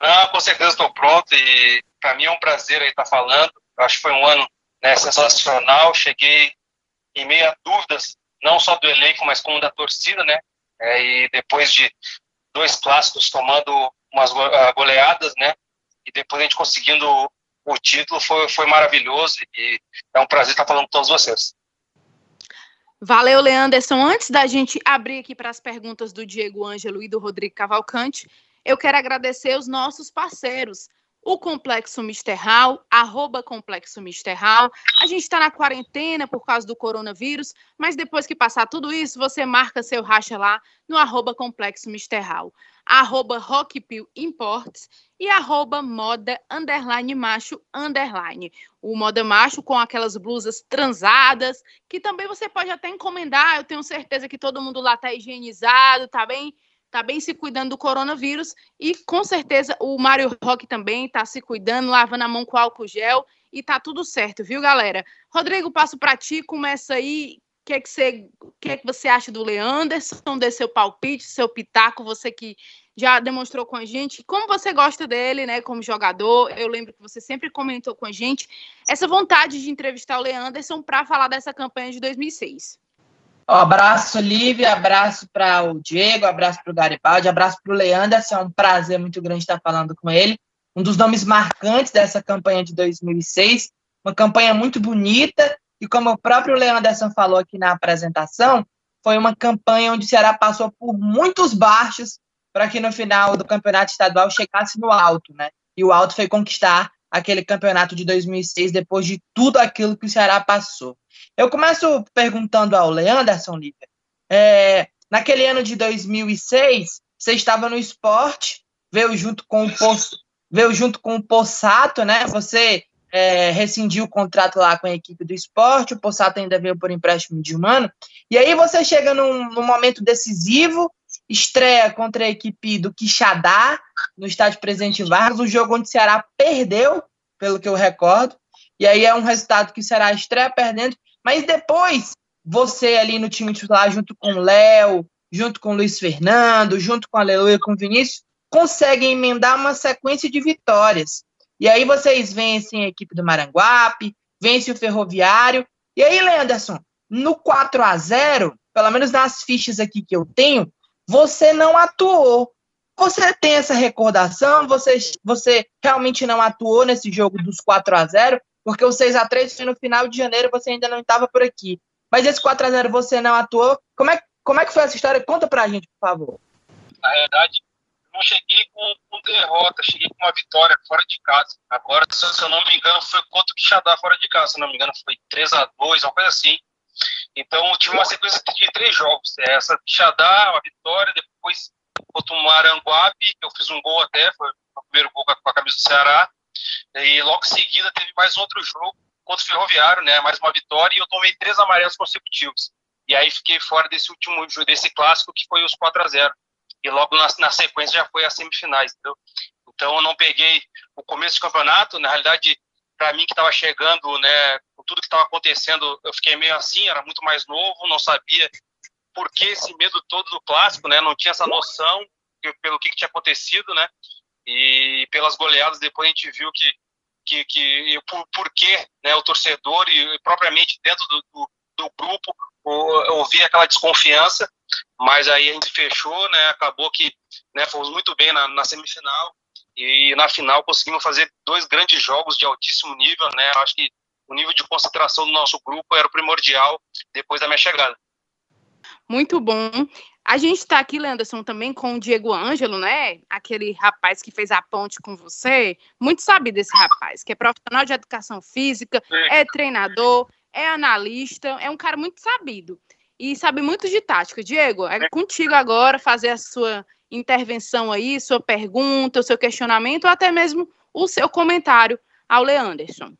Não, com certeza estou pronto. E para mim é um prazer aí estar falando. Eu acho que foi um ano né, sensacional. Cheguei em meio a dúvidas, não só do elenco, mas como da torcida, né? É, e depois de dois clássicos tomando umas ah, goleadas, né? e depois a gente conseguindo o título foi, foi maravilhoso e é um prazer estar falando com todos vocês. Valeu, Leanderson. Antes da gente abrir aqui para as perguntas do Diego Ângelo e do Rodrigo Cavalcante, eu quero agradecer os nossos parceiros, o Complexo Misterral, arroba Complexo Misterral. A gente está na quarentena por causa do coronavírus, mas depois que passar tudo isso, você marca seu racha lá no arroba Complexo Misterral, arroba Rockpill Imports e arroba moda underline macho underline. O moda macho com aquelas blusas transadas, que também você pode até encomendar. Eu tenho certeza que todo mundo lá está higienizado, tá bem tá bem se cuidando do coronavírus e com certeza o Mário Rock também tá se cuidando, lavando a mão com álcool gel e tá tudo certo, viu, galera? Rodrigo, passo para ti, começa aí. Que, é que, você, que é que você acha do Leanderson, desse seu palpite, seu pitaco, você que já demonstrou com a gente como você gosta dele, né, como jogador. Eu lembro que você sempre comentou com a gente essa vontade de entrevistar o Leanderson para falar dessa campanha de 2006. abraço, Lívia, abraço para o Diego, abraço para o Garibaldi, abraço para o Leanderson. É um prazer muito grande estar falando com ele. Um dos nomes marcantes dessa campanha de 2006, uma campanha muito bonita e como o próprio Leanderson falou aqui na apresentação, foi uma campanha onde o Ceará passou por muitos baixos para que no final do campeonato estadual chegasse no alto, né? E o alto foi conquistar aquele campeonato de 2006 depois de tudo aquilo que o Ceará passou. Eu começo perguntando ao Leanderson Lívia. É, naquele ano de 2006, você estava no esporte, veio junto com o veio junto com o né? Você é, rescindiu o contrato lá com a equipe do esporte, o Possato ainda veio por empréstimo de um ano. E aí você chega num, num momento decisivo, estreia contra a equipe do Quixadá, no estádio Presidente Vargas, um jogo onde o Ceará perdeu, pelo que eu recordo. E aí é um resultado que o Ceará estreia perdendo, mas depois você ali no time titular, junto com o Léo, junto com o Luiz Fernando, junto com a Aleluia, com o Vinícius, conseguem emendar uma sequência de vitórias. E aí vocês vencem a equipe do Maranguape, vencem o Ferroviário. E aí, Leanderson, no 4 a 0 pelo menos nas fichas aqui que eu tenho, você não atuou. Você tem essa recordação? Você, você realmente não atuou nesse jogo dos 4 a 0 Porque o 6 a 3 foi no final de janeiro você ainda não estava por aqui. Mas esse 4 a 0 você não atuou. Como é, como é que foi essa história? Conta pra gente, por favor. Na verdade, não cheguei com, com, derrota, cheguei com uma vitória fora de casa. Agora, se, eu não me engano, foi contra o Quixadá fora de casa. Se não me engano, foi 3 a 2 uma coisa assim. Então, tive uma sequência de três jogos. É, essa Quixadá, uma vitória, depois contra o Maranguape, eu fiz um gol até, foi o primeiro gol com a camisa do Ceará. E logo em seguida teve mais outro jogo contra o Ferroviário, né? Mais uma vitória e eu tomei três amarelos consecutivos. E aí fiquei fora desse último desse clássico que foi os 4 a 0 e logo na, na sequência já foi as semifinais, entendeu? Então eu não peguei o começo do campeonato, na realidade, para mim que estava chegando, né, com tudo que estava acontecendo, eu fiquei meio assim, era muito mais novo, não sabia por que esse medo todo do clássico, né, não tinha essa noção pelo que, que tinha acontecido, né, e pelas goleadas depois a gente viu que que, que por, por que né, o torcedor e propriamente dentro do, do, do grupo ouvia aquela desconfiança mas aí a gente fechou, né? Acabou que né, fomos muito bem na, na semifinal e na final conseguimos fazer dois grandes jogos de altíssimo nível, né? Acho que o nível de concentração do nosso grupo era o primordial depois da minha chegada. Muito bom. A gente está aqui, Leanderson, também com o Diego Ângelo, né? Aquele rapaz que fez a ponte com você. Muito sabe desse rapaz, que é profissional de educação física, é treinador, é analista, é um cara muito sabido e sabe muito de tática. Diego, é contigo agora fazer a sua intervenção aí, sua pergunta, o seu questionamento, ou até mesmo o seu comentário ao Leanderson.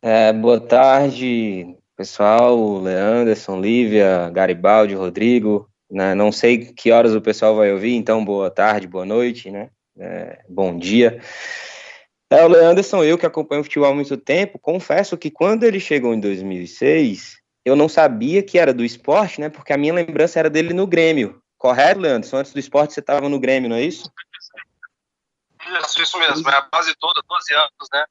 É, boa tarde, pessoal, Leanderson, Lívia, Garibaldi, Rodrigo. Né? Não sei que horas o pessoal vai ouvir, então boa tarde, boa noite, né? É, bom dia. É, o Leanderson, eu que acompanho o futebol há muito tempo, confesso que quando ele chegou em 2006, eu não sabia que era do esporte, né? Porque a minha lembrança era dele no Grêmio. Correto, Leandro? Antes do esporte você estava no Grêmio, não é isso? Isso, isso mesmo. É a base toda, 12 anos, né?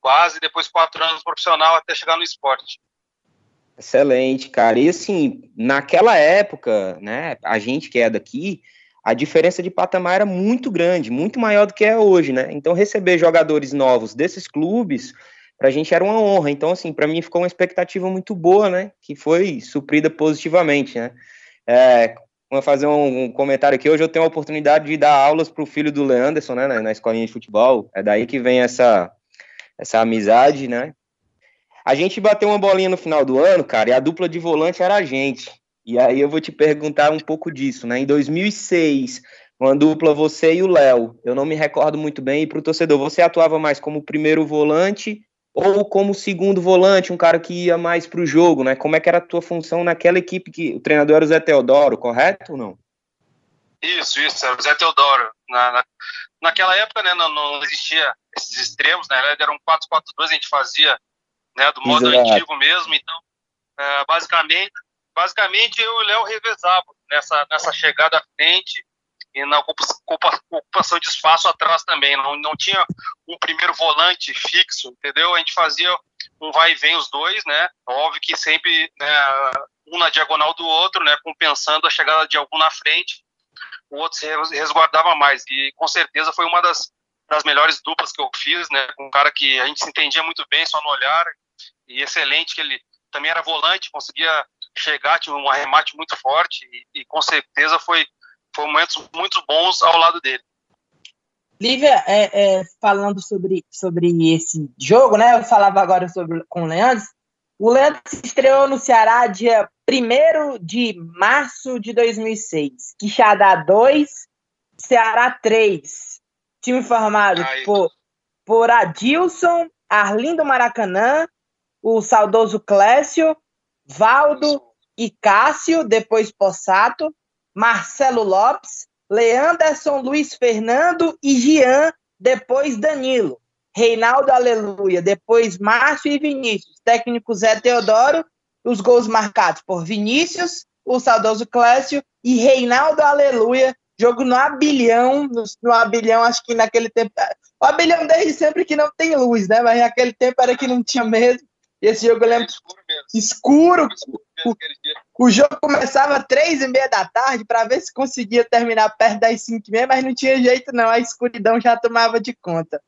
Quase, depois quatro anos profissional até chegar no esporte. Excelente, cara. E assim, naquela época, né, a gente que é daqui, a diferença de patamar era muito grande, muito maior do que é hoje, né? Então, receber jogadores novos desses clubes para a gente era uma honra. Então, assim, para mim ficou uma expectativa muito boa, né? Que foi suprida positivamente, né? É, vou fazer um, um, comentário aqui. Hoje eu tenho a oportunidade de dar aulas para o filho do Leanderson, né? Na, na escolinha de futebol. É daí que vem essa, essa amizade, né? A gente bateu uma bolinha no final do ano, cara, e a dupla de volante era a gente. E aí eu vou te perguntar um pouco disso, né? Em 2006, uma dupla você e o Léo. Eu não me recordo muito bem. E para o torcedor, você atuava mais como primeiro volante ou como segundo volante, um cara que ia mais para o jogo, né? Como é que era a tua função naquela equipe que o treinador era o Zé Teodoro, correto ou não? Isso, isso, era o Zé Teodoro. Na, na, naquela época, né, não, não, existia esses extremos, né? Era um 4-4-2, a gente fazia né, do modo Exato. antigo mesmo, então, é, basicamente, basicamente eu e o Léo revezávamos nessa, nessa chegada à frente e na ocupação de espaço atrás também. Não, não tinha um primeiro volante fixo, entendeu? A gente fazia um vai e vem os dois, né? Óbvio que sempre né, um na diagonal do outro, né? Compensando a chegada de algum na frente, o outro se resguardava mais. E com certeza foi uma das, das melhores duplas que eu fiz, né? Com um cara que a gente se entendia muito bem só no olhar e excelente, que ele também era volante, conseguia chegar, tinha um arremate muito forte e, e com certeza foi foram momentos muito bons ao lado dele. Lívia, é, é, falando sobre, sobre esse jogo, né? Eu falava agora sobre, com o Leandro. O Leandro se estreou no Ceará dia 1 de março de 2006. Quixadá 2, Ceará 3. Time formado por, por Adilson, Arlindo Maracanã, o saudoso Clécio, Valdo e Cássio, depois Possato, Marcelo Lopes, Leanderson, Luiz Fernando e Gian, depois Danilo. Reinaldo Aleluia, depois Márcio e Vinícius. Técnico Zé Teodoro, os gols marcados por Vinícius, o saudoso Clécio e Reinaldo Aleluia. Jogo no Abilhão, no, no Abilhão, acho que naquele tempo. O Abilhão desde sempre que não tem luz, né? Mas naquele tempo era que não tinha mesmo. E esse jogo eu lembro. Escuro. escuro. O, o, jogo começava às três e meia da tarde para ver se conseguia terminar perto das cinco e meia, mas não tinha jeito, não. A escuridão já tomava de conta.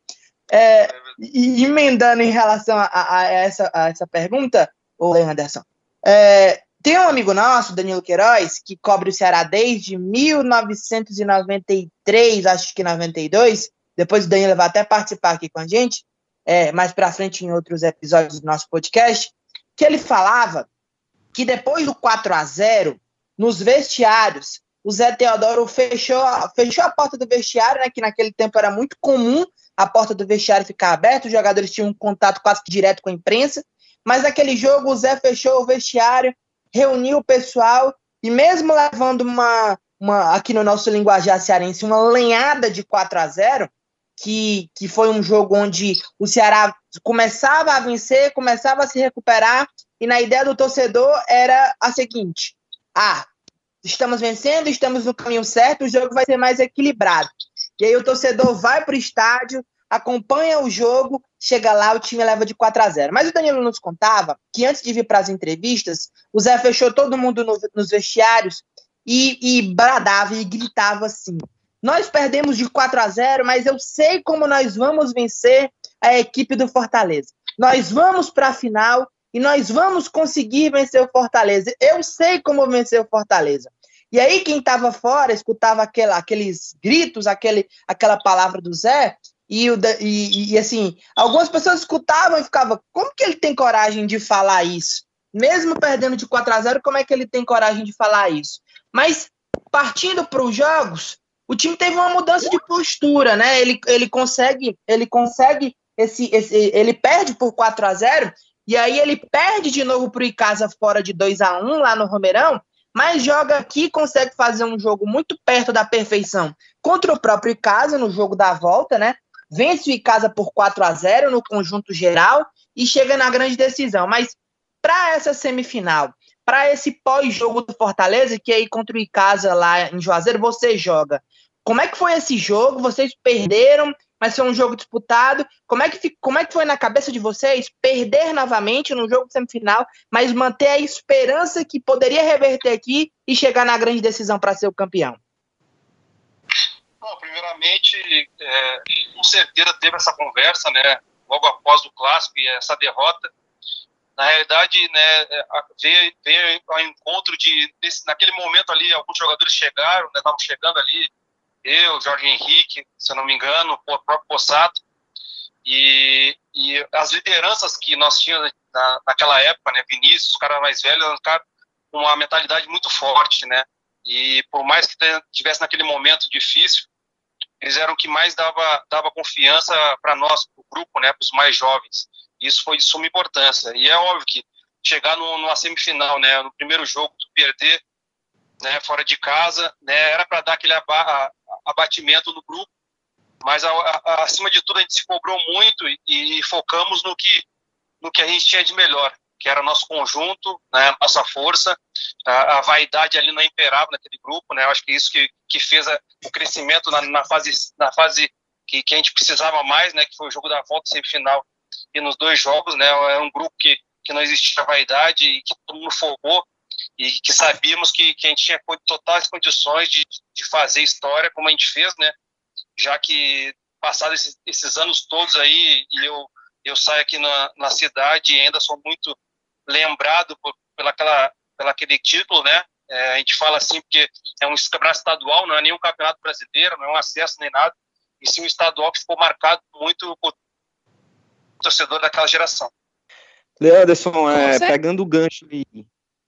É, e emendando em relação a, a, essa, a essa pergunta, o Anderson, é, tem um amigo nosso, Danilo Queiroz, que cobre o Ceará desde 1993, acho que 92. Depois o Danilo vai até participar aqui com a gente, é, mais para frente em outros episódios do nosso podcast, que ele falava que depois do 4 a 0 nos vestiários, o Zé Teodoro fechou, fechou a porta do vestiário, né, que naquele tempo era muito comum a porta do vestiário ficar aberta, os jogadores tinham um contato quase que direto com a imprensa, mas naquele jogo o Zé fechou o vestiário, reuniu o pessoal e mesmo levando uma, uma aqui no nosso linguajar cearense, uma lenhada de 4 a 0 que, que foi um jogo onde o Ceará começava a vencer, começava a se recuperar, e na ideia do torcedor era a seguinte: ah, estamos vencendo, estamos no caminho certo, o jogo vai ser mais equilibrado. E aí o torcedor vai para o estádio, acompanha o jogo, chega lá, o time leva de 4 a 0. Mas o Danilo nos contava que antes de vir para as entrevistas, o Zé fechou todo mundo no, nos vestiários e, e bradava e gritava assim: Nós perdemos de 4 a 0, mas eu sei como nós vamos vencer a equipe do Fortaleza. Nós vamos para a final e nós vamos conseguir vencer o Fortaleza. Eu sei como vencer o Fortaleza. E aí, quem estava fora, escutava aquela, aqueles gritos, aquele, aquela palavra do Zé, e, e, e, assim, algumas pessoas escutavam e ficavam, como que ele tem coragem de falar isso? Mesmo perdendo de 4 a 0 como é que ele tem coragem de falar isso? Mas, partindo para os jogos, o time teve uma mudança de postura, né? Ele, ele consegue, ele consegue esse, esse ele perde por 4 a 0 e aí ele perde de novo para o Icasa fora de 2 a 1 lá no Romeirão, mas joga aqui consegue fazer um jogo muito perto da perfeição contra o próprio Icasa no jogo da volta, né? Vence o Icasa por 4 a 0 no conjunto geral e chega na grande decisão. Mas para essa semifinal, para esse pós-jogo do Fortaleza, que aí contra o Icasa lá em Juazeiro, você joga. Como é que foi esse jogo? Vocês perderam? Mas foi um jogo disputado. Como é, que, como é que foi na cabeça de vocês perder novamente no jogo semifinal, mas manter a esperança que poderia reverter aqui e chegar na grande decisão para ser o campeão? Bom, primeiramente, é, com certeza teve essa conversa, né, logo após o clássico e essa derrota. Na realidade, né, é, veio, ao encontro de, desse, naquele momento ali, alguns jogadores chegaram, estavam né, chegando ali, eu, Jorge Henrique, se eu não me engano, o próprio Possato, e, e as lideranças que nós tínhamos na, naquela época, né, Vinícius, o cara mais velho, um cara com uma mentalidade muito forte, né, e por mais que tivesse naquele momento difícil, eles eram o que mais dava, dava confiança para nós, para o grupo, né, para os mais jovens. Isso foi de suma importância. E é óbvio que chegar no, numa semifinal, né, no primeiro jogo, tu perder né, fora de casa, né, era para dar aquele abatimento no grupo, mas a, a, acima de tudo a gente se cobrou muito e, e, focamos no que no que a gente tinha de melhor, que era nosso conjunto, né, nossa força, a, a, vaidade ali não imperava naquele grupo, né, eu acho que isso que, que fez a, o crescimento na, na, fase na fase que, que a gente precisava mais, né, que foi o jogo da volta semifinal. E nos dois jogos, né, é um grupo que que não existia vaidade e que todo mundo focou e que sabíamos que, que a gente tinha totais condições de, de fazer história como a gente fez, né? Já que passados esses, esses anos todos aí e eu eu saio aqui na, na cidade e ainda sou muito lembrado por, pela aquela pela aquele título, né? É, a gente fala assim porque é um campeonato estadual, não é nenhum campeonato brasileiro, não é um acesso nem nada. e sim um estadual que ficou marcado muito por torcedor daquela geração. Leanderson, é, pegando o gancho ali.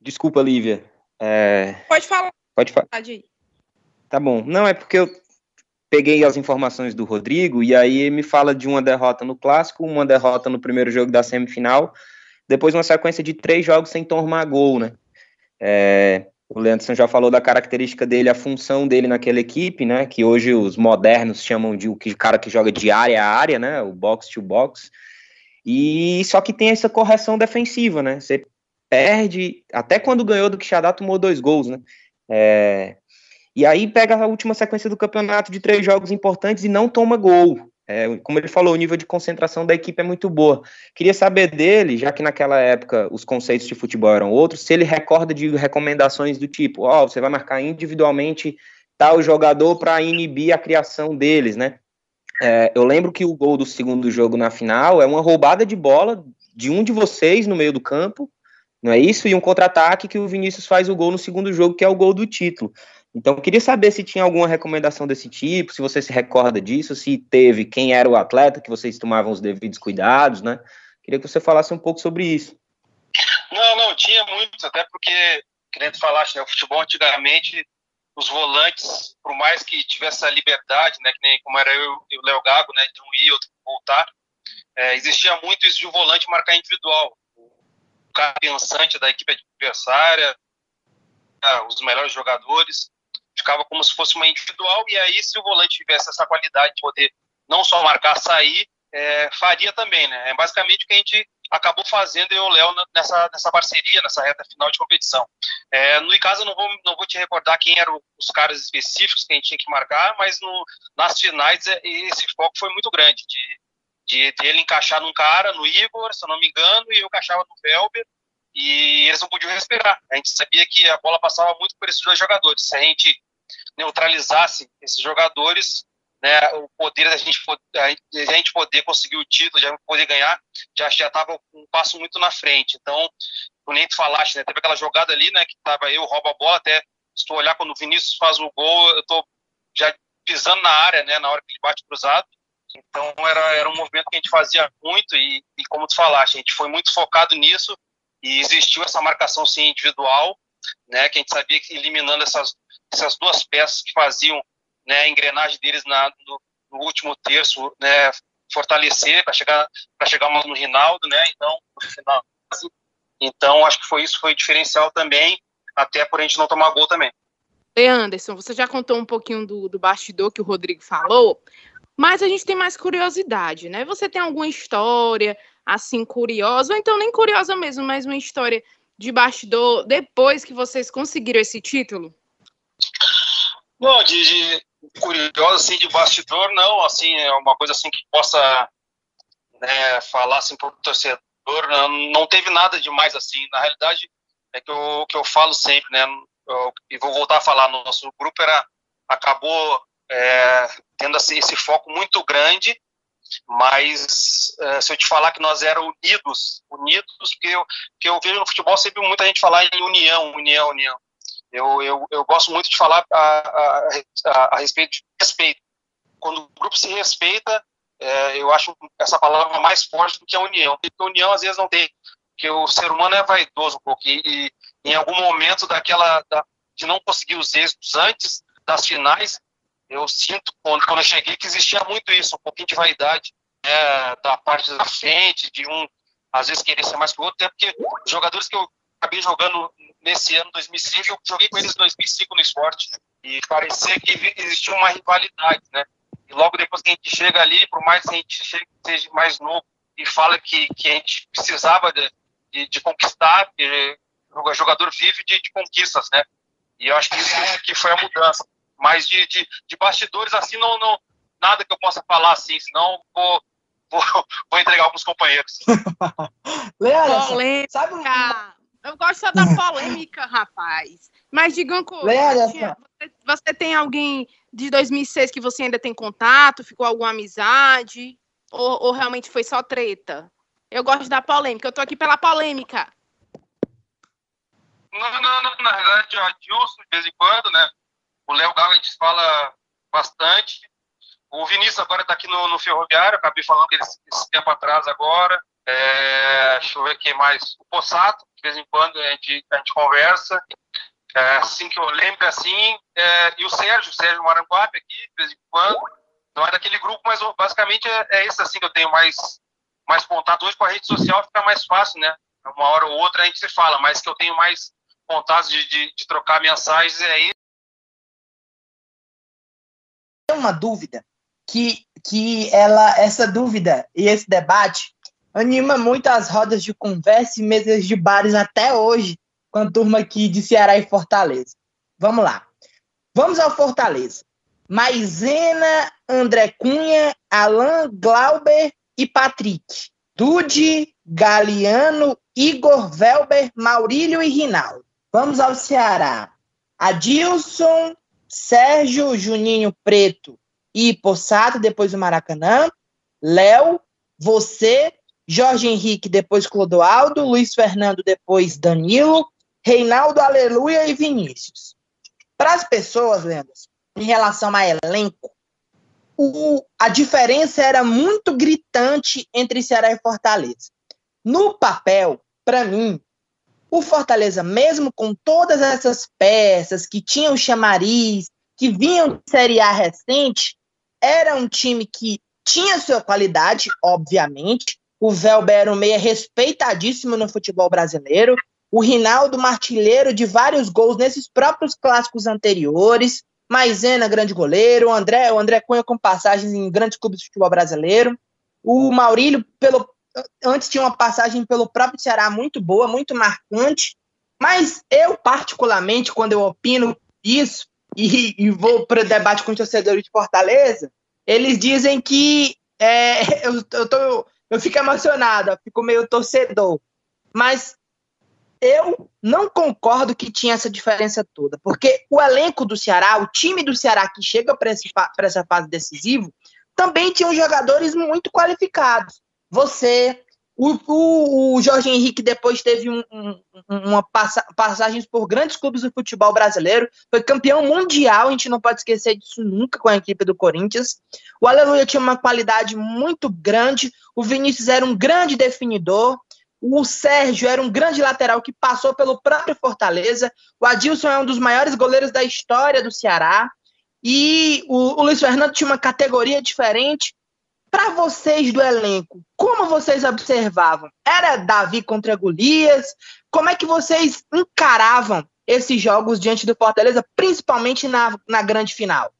Desculpa, Lívia. É... Pode falar. Pode falar. Tá bom. Não, é porque eu peguei as informações do Rodrigo e aí me fala de uma derrota no clássico, uma derrota no primeiro jogo da semifinal, depois uma sequência de três jogos sem tomar gol, né? É, o Leandro já falou da característica dele, a função dele naquela equipe, né? Que hoje os modernos chamam de o cara que joga de área a área, né? O box to box. E só que tem essa correção defensiva, né? Você perde, até quando ganhou do Quixadá, tomou dois gols, né? É, e aí pega a última sequência do campeonato de três jogos importantes e não toma gol. É, como ele falou, o nível de concentração da equipe é muito boa. Queria saber dele, já que naquela época os conceitos de futebol eram outros, se ele recorda de recomendações do tipo, ó, oh, você vai marcar individualmente tal jogador para inibir a criação deles, né? É, eu lembro que o gol do segundo jogo na final é uma roubada de bola de um de vocês no meio do campo, não é isso? E um contra-ataque que o Vinícius faz o gol no segundo jogo, que é o gol do título. Então, queria saber se tinha alguma recomendação desse tipo, se você se recorda disso, se teve, quem era o atleta, que vocês tomavam os devidos cuidados, né? Queria que você falasse um pouco sobre isso. Não, não, tinha muitos, até porque, que nem tu falaste, né, o futebol antigamente, os volantes, por mais que tivesse a liberdade, né, que nem como era eu e o Léo Gago, né, de um ir, outro voltar, é, existia muito isso de um volante marcar individual. Cara pensante da equipe adversária, ah, os melhores jogadores, ficava como se fosse uma individual, e aí se o volante tivesse essa qualidade de poder não só marcar, sair, é, faria também, né? É basicamente o que a gente acabou fazendo eu e o Léo nessa, nessa parceria, nessa reta final de competição. É, no eu não vou, não vou te recordar quem eram os caras específicos que a gente tinha que marcar, mas no, nas finais é, esse foco foi muito grande, de, de, de, ele encaixar num cara, no Igor, se eu não me engano, e eu encaixava no Velber, e eles não podiam respirar. A gente sabia que a bola passava muito por esses dois jogadores. Se a gente neutralizasse esses jogadores, né, o poder da gente, a gente poder conseguir o título, já poder ganhar, já já estava um passo muito na frente. Então, o nem tu falaste, né, teve aquela jogada ali, né, que tava eu rouba a bola, até se tu olhar quando o Vinícius faz o gol, eu tô já pisando na área, né, na hora que ele bate cruzado. Então era, era um movimento que a gente fazia muito e, e como tu falaste, a gente foi muito focado nisso e existiu essa marcação sim individual, né, que a gente sabia que eliminando essas essas duas peças que faziam né, a engrenagem deles na, no, no último terço, né, fortalecer para chegar para chegar no Rinaldo, né? Então, no final, então acho que foi isso, foi diferencial também, até por a gente não tomar gol também. Anderson, você já contou um pouquinho do, do bastidor que o Rodrigo falou, mas a gente tem mais curiosidade, né? Você tem alguma história assim curiosa, ou então nem curiosa mesmo, mas uma história de bastidor depois que vocês conseguiram esse título? Não, de, de curioso, assim, de bastidor, não, assim, é uma coisa assim que possa né, falar assim para o torcedor, não, não, teve nada demais assim, na realidade é que eu, que eu falo sempre, né, e vou voltar a falar, nosso grupo era, acabou é, tendo assim, esse foco muito grande, mas é, se eu te falar que nós éramos unidos, unidos, porque eu, que eu vejo no futebol sempre muita gente falar em união, união, união, eu, eu, eu gosto muito de falar a, a, a, a respeito de respeito. Quando o grupo se respeita, é, eu acho essa palavra mais forte do que a união. Porque a união às vezes não tem, porque o ser humano é vaidoso um pouco e, e em algum momento daquela da, de não conseguir os êxitos antes das finais, eu sinto quando, quando eu cheguei que existia muito isso, um pouquinho de vaidade é, da parte da frente, de um às vezes querer ser mais que o outro, até porque os jogadores que eu acabei jogando nesse ano 2005, eu joguei com eles em 2005 no esporte e parecia que existia uma rivalidade, né? E logo depois que a gente chega ali, por mais que a gente seja mais novo e fala que, que a gente precisava de, de, de conquistar, o jogador vive de, de, conquistas, né? E eu acho que isso é, que foi a mudança. Mas de, de, de bastidores assim, não, não, nada que eu possa falar assim, senão vou, vou, vou entregar alguns companheiros. Leandro, sabe um, eu gosto só da polêmica, rapaz. Mas diga uma coisa. Você, você tem alguém de 2006 que você ainda tem contato? Ficou alguma amizade? Ou, ou, realmente foi só treta? Eu gosto da polêmica. Eu tô aqui pela polêmica. Não, não, não. Na verdade, o Adilson, de vez em quando, né? O Léo gente fala bastante. O Vinícius agora está aqui no, no Ferroviário, acabei falando dele esse tempo atrás agora. É, deixa eu ver quem mais. O Possato, de vez em quando a gente, a gente conversa. É, assim que eu lembro, assim. É, e o Sérgio, o Sérgio Maranguape aqui, de vez em quando. Não é daquele grupo, mas basicamente é, é esse assim que eu tenho mais, mais contato. Hoje com a rede social fica mais fácil, né? Uma hora ou outra a gente se fala, mas que eu tenho mais contatos de, de, de trocar mensagens é. Uma dúvida que, que ela, essa dúvida e esse debate anima muito as rodas de conversa e mesas de bares até hoje com a turma aqui de Ceará e Fortaleza. Vamos lá. Vamos ao Fortaleza. Maisena, André Cunha, Alan Glauber e Patrick. Dude, Galeano, Igor Velber, Maurílio e Rinaldo. Vamos ao Ceará. Adilson, Sérgio, Juninho Preto e Possato, depois o Maracanã. Léo, você, Jorge Henrique, depois Clodoaldo, Luiz Fernando, depois Danilo, Reinaldo, Aleluia e Vinícius. Para as pessoas, lendas, em relação a elenco, o, a diferença era muito gritante entre Ceará e Fortaleza. No papel, para mim, o Fortaleza, mesmo com todas essas peças que tinham chamariz, que vinham de Série A recente, era um time que tinha sua qualidade, obviamente. O Velber era um meia respeitadíssimo no futebol brasileiro. O Rinaldo, martilheiro de vários gols nesses próprios clássicos anteriores. Maisena, grande goleiro. O André, o André Cunha com passagens em grandes clubes de futebol brasileiro. O Maurílio, pelo, antes tinha uma passagem pelo próprio Ceará muito boa, muito marcante. Mas eu, particularmente, quando eu opino isso, e, e vou para o debate com os torcedores de Fortaleza, eles dizem que é, eu, eu, tô, eu fico emocionado, eu fico meio torcedor. Mas eu não concordo que tinha essa diferença toda, porque o elenco do Ceará, o time do Ceará que chega para essa fase decisiva, também tinha jogadores muito qualificados. Você, o, o, o Jorge Henrique depois teve um, um, uma passa, passagens por grandes clubes do futebol brasileiro, foi campeão mundial, a gente não pode esquecer disso nunca com a equipe do Corinthians. O Aleluia tinha uma qualidade muito grande, o Vinícius era um grande definidor, o Sérgio era um grande lateral que passou pelo próprio Fortaleza, o Adilson é um dos maiores goleiros da história do Ceará, e o, o Luiz Fernando tinha uma categoria diferente, para vocês do elenco, como vocês observavam? Era Davi contra Golias? Como é que vocês encaravam esses jogos diante do Fortaleza, principalmente na, na grande final?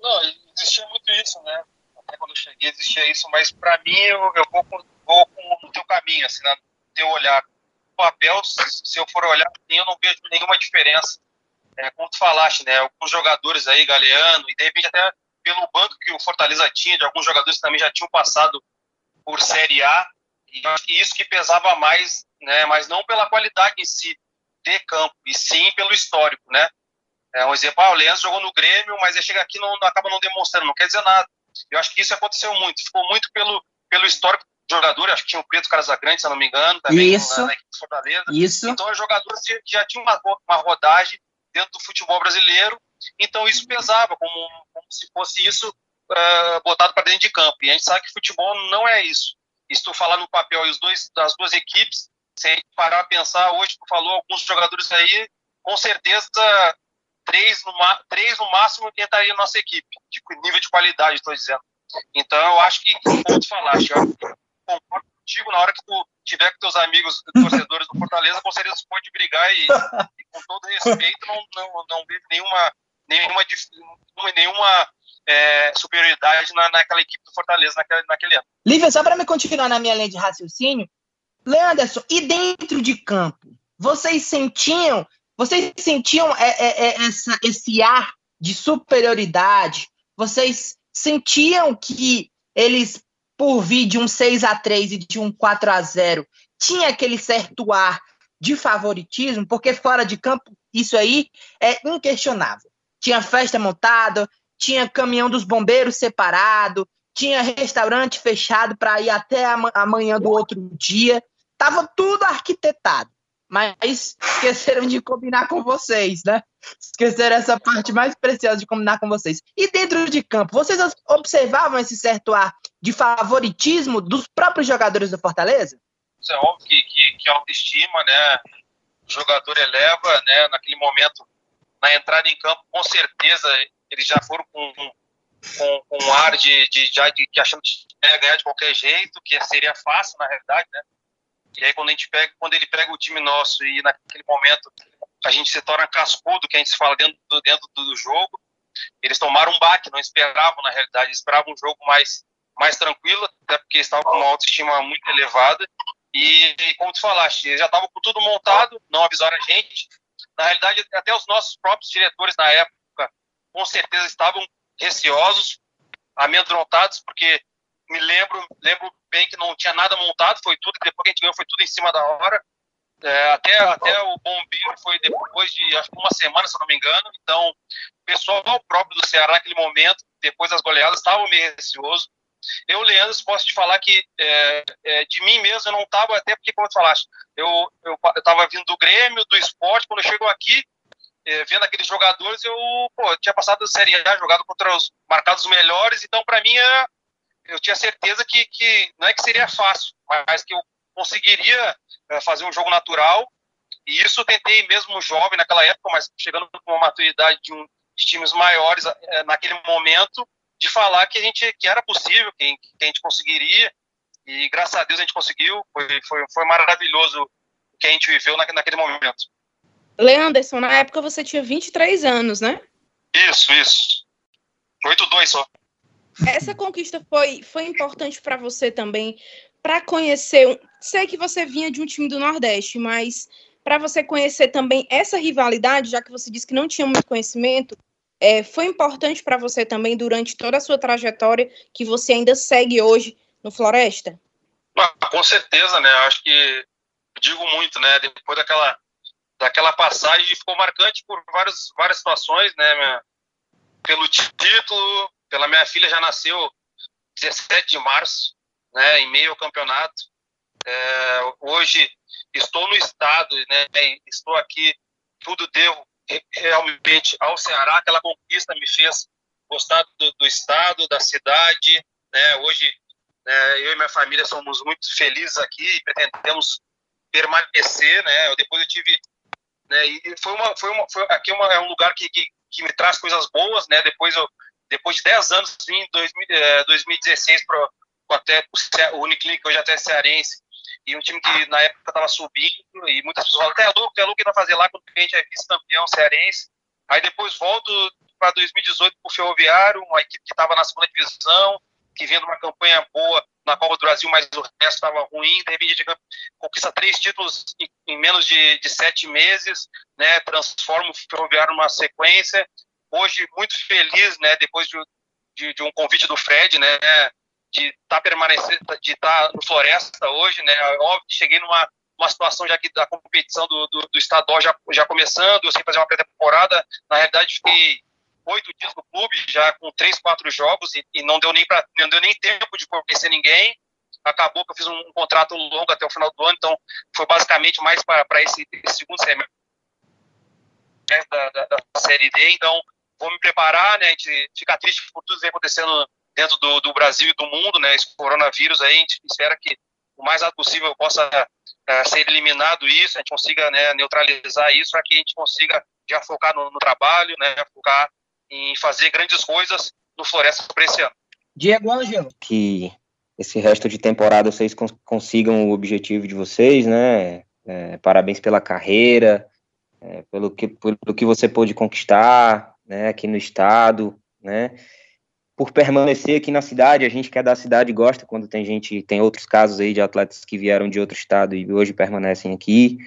Não, existia muito isso, né? Até quando eu cheguei existia isso, mas para mim eu, eu vou, com, vou com o teu caminho, assim, no teu olhar. O papel, se eu for olhar, eu não vejo nenhuma diferença. É, como tu falaste, né? Alguns jogadores aí, Galeano, e de repente até pelo banco que o Fortaleza tinha, de alguns jogadores que também já tinham passado por Série A, e isso que pesava mais, né, mas não pela qualidade em si de campo, e sim pelo histórico, né? É, um exemplo, ah, o Leandro jogou no Grêmio, mas ele chega aqui e não, acaba não demonstrando, não quer dizer nada. Eu acho que isso aconteceu muito, ficou muito pelo, pelo histórico do jogador, acho que tinha o Preto Casagrande, se eu não me engano, também isso, na, na equipe de Fortaleza. Isso. Então, os jogadores já tinham uma, uma rodagem dentro do futebol brasileiro então isso pesava, como se fosse isso uh, botado para dentro de campo. E a gente sabe que futebol não é isso. E se tu falar no papel e os dois, das duas equipes, se a gente parar a pensar, hoje tu falou alguns jogadores aí, com certeza três no, três no máximo entraria na nossa equipe, de nível de qualidade, estou dizendo. Então eu acho que, como tu falaste, eu concordo contigo, na hora que tu tiver com teus amigos torcedores do Fortaleza, com certeza pode brigar e, e, com todo respeito, não, não, não vejo nenhuma nenhuma, nenhuma é, superioridade na, naquela equipe do Fortaleza naquele, naquele ano. Lívia, só para me continuar na minha linha de raciocínio, Leanderson, e dentro de campo, vocês sentiam, vocês sentiam é, é, é, essa, esse ar de superioridade? Vocês sentiam que eles, por vir de um 6 a 3 e de um 4 a 0 tinha aquele certo ar de favoritismo? Porque fora de campo, isso aí é inquestionável tinha festa montada, tinha caminhão dos bombeiros separado, tinha restaurante fechado para ir até amanhã do outro dia. Tava tudo arquitetado, mas esqueceram de combinar com vocês, né? Esqueceram essa parte mais preciosa de combinar com vocês. E dentro de campo, vocês observavam esse certo ar de favoritismo dos próprios jogadores do Fortaleza? Isso é óbvio que, que, que a autoestima, né? O jogador eleva, né? Naquele momento, na entrada em campo, com certeza eles já foram com, com, com um ar de, de, de, de achando que ia ganhar de qualquer jeito, que seria fácil, na realidade, né? E aí quando a gente pega, quando ele pega o time nosso e naquele momento a gente se torna cascudo, que a gente se fala dentro do, dentro do jogo, eles tomaram um baque, não esperavam na realidade, esperavam um jogo mais mais tranquilo, até porque estavam com uma autoestima muito elevada e, como tu falaste, eles já estavam com tudo montado, não avisaram a gente. Na realidade, até os nossos próprios diretores na época, com certeza estavam receosos, amedrontados, porque me lembro, lembro bem que não tinha nada montado, foi tudo, depois que a gente ganhou, foi tudo em cima da hora. É, até, até o bombeiro foi depois de acho uma semana, se não me engano. Então, o pessoal próprio do Ceará naquele momento, depois das goleadas, estava meio receoso. Eu, Leandro, posso te falar que é, é, de mim mesmo eu não estava, até porque, como tu falaste, eu estava vindo do Grêmio, do esporte, quando chego aqui, é, vendo aqueles jogadores, eu pô, tinha passado da Série A, jogado contra os marcados melhores, então para mim é, eu tinha certeza que, que não é que seria fácil, mas que eu conseguiria é, fazer um jogo natural. E isso eu tentei mesmo jovem naquela época, mas chegando com uma maturidade de, um, de times maiores é, naquele momento, de falar que a gente que era possível, que, que, a gente conseguiria. E graças a Deus a gente conseguiu. Foi, foi, foi maravilhoso o que a gente viveu naquele momento. Leanderson, na época você tinha 23 anos, né? Isso, isso. 8-2 só. Essa conquista foi, foi importante para você também, para conhecer. Sei que você vinha de um time do Nordeste, mas para você conhecer também essa rivalidade, já que você disse que não tinha muito conhecimento, é, foi importante para você também durante toda a sua trajetória que você ainda segue hoje no Floresta? Ah, com certeza, né? Acho que digo muito, né? Depois daquela daquela passagem ficou marcante por várias várias situações, né? Pelo título, pela minha filha já nasceu 17 de março, né? Em meio ao campeonato. É, hoje estou no estado, né? Estou aqui, tudo devo realmente ao Ceará. Aquela conquista me fez gostar do, do estado, da cidade. Né? Hoje, né, eu e minha família somos muito felizes aqui e pretendemos permanecer. Né? Eu, depois eu tive. Né, e foi uma, foi uma, foi, aqui é, uma, é um lugar que, que, que, me traz coisas boas. Né? Depois, eu, depois de 10 anos, vim em 2016 para até o Uniclinic, hoje até cearense, e um time que na época estava subindo, e muitas pessoas falam, até é louco, até louco que vai fazer lá quando a gente é vice-campeão cearense. Aí depois volto para 2018 para o Ferroviário, uma equipe que estava na segunda divisão, que de uma campanha boa na Copa do Brasil, mas o resto estava ruim. De repente, a gente conquista três títulos em, menos de, de, sete meses, né? transforma o Ferroviário numa sequência. Hoje, muito feliz, né? depois de, de, de um convite do Fred, né? De estar tá permanecendo, de estar tá no Floresta hoje, né? Óbvio que cheguei numa uma situação já que da competição do, do, do estadual já, já começando, eu sei fazer uma pré-temporada, na realidade fiquei oito dias no clube, já com três, quatro jogos, e, e não deu nem para não deu nem tempo de conhecer ninguém. Acabou que eu fiz um, um, contrato longo até o final do ano, então foi basicamente mais para esse, esse, segundo semestre da, da, da, Série D. Então, vou me preparar, né? A gente fica triste por tudo que vem acontecendo dentro do, do, Brasil e do mundo, né? Esse coronavírus aí, a gente espera que o mais rápido possível possa é, ser eliminado isso, a gente consiga né, neutralizar isso, para que a gente consiga já focar no, no, trabalho, né? Focar em fazer grandes coisas no Floresta para esse ano. Diego Angelo. Que esse resto de temporada vocês cons consigam o objetivo de vocês, né? É, parabéns pela carreira, é, pelo, que, pelo que você pôde conquistar, né? Aqui no estado, né? Por permanecer aqui na cidade. A gente que é da cidade gosta quando tem gente, tem outros casos aí de atletas que vieram de outro estado e hoje permanecem aqui,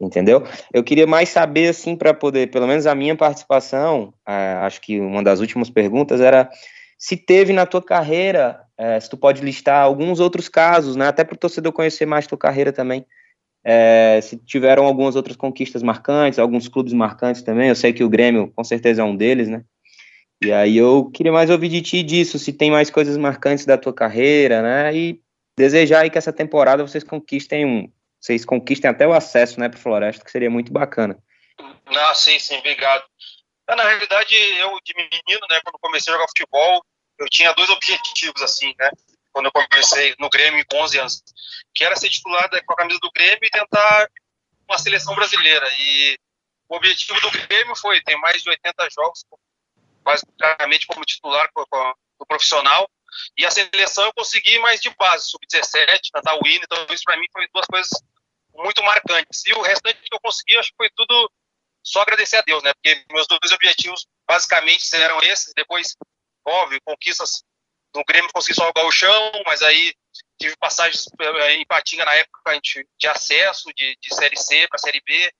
entendeu? Eu queria mais saber, assim, para poder, pelo menos a minha participação, uh, acho que uma das últimas perguntas era se teve na tua carreira, uh, se tu pode listar alguns outros casos, né, até para o torcedor conhecer mais tua carreira também, uh, se tiveram algumas outras conquistas marcantes, alguns clubes marcantes também, eu sei que o Grêmio com certeza é um deles, né, e aí eu queria mais ouvir de ti disso, se tem mais coisas marcantes da tua carreira, né? E desejar aí que essa temporada vocês conquistem um, vocês conquistem até o acesso, né, para Floresta, que seria muito bacana. Não, sim, sim, obrigado. É, na realidade, eu de menino, né, quando comecei a jogar futebol, eu tinha dois objetivos, assim, né? Quando eu comecei no Grêmio com 11 anos, que era ser titular com a camisa do Grêmio e tentar uma seleção brasileira. E o objetivo do Grêmio foi ter mais de 80 jogos, basicamente como titular do profissional. E a seleção eu consegui mais de base, sub-17, cantar o hino. Então, isso para mim foi duas coisas muito marcantes. E o restante que eu consegui, acho que foi tudo só agradecer a Deus, né? Porque meus dois objetivos basicamente eram esses. Depois, óbvio, conquistas no Grêmio, consegui só o chão, mas aí tive passagens eh, em Patinga na época de acesso de, de Série C para Série B.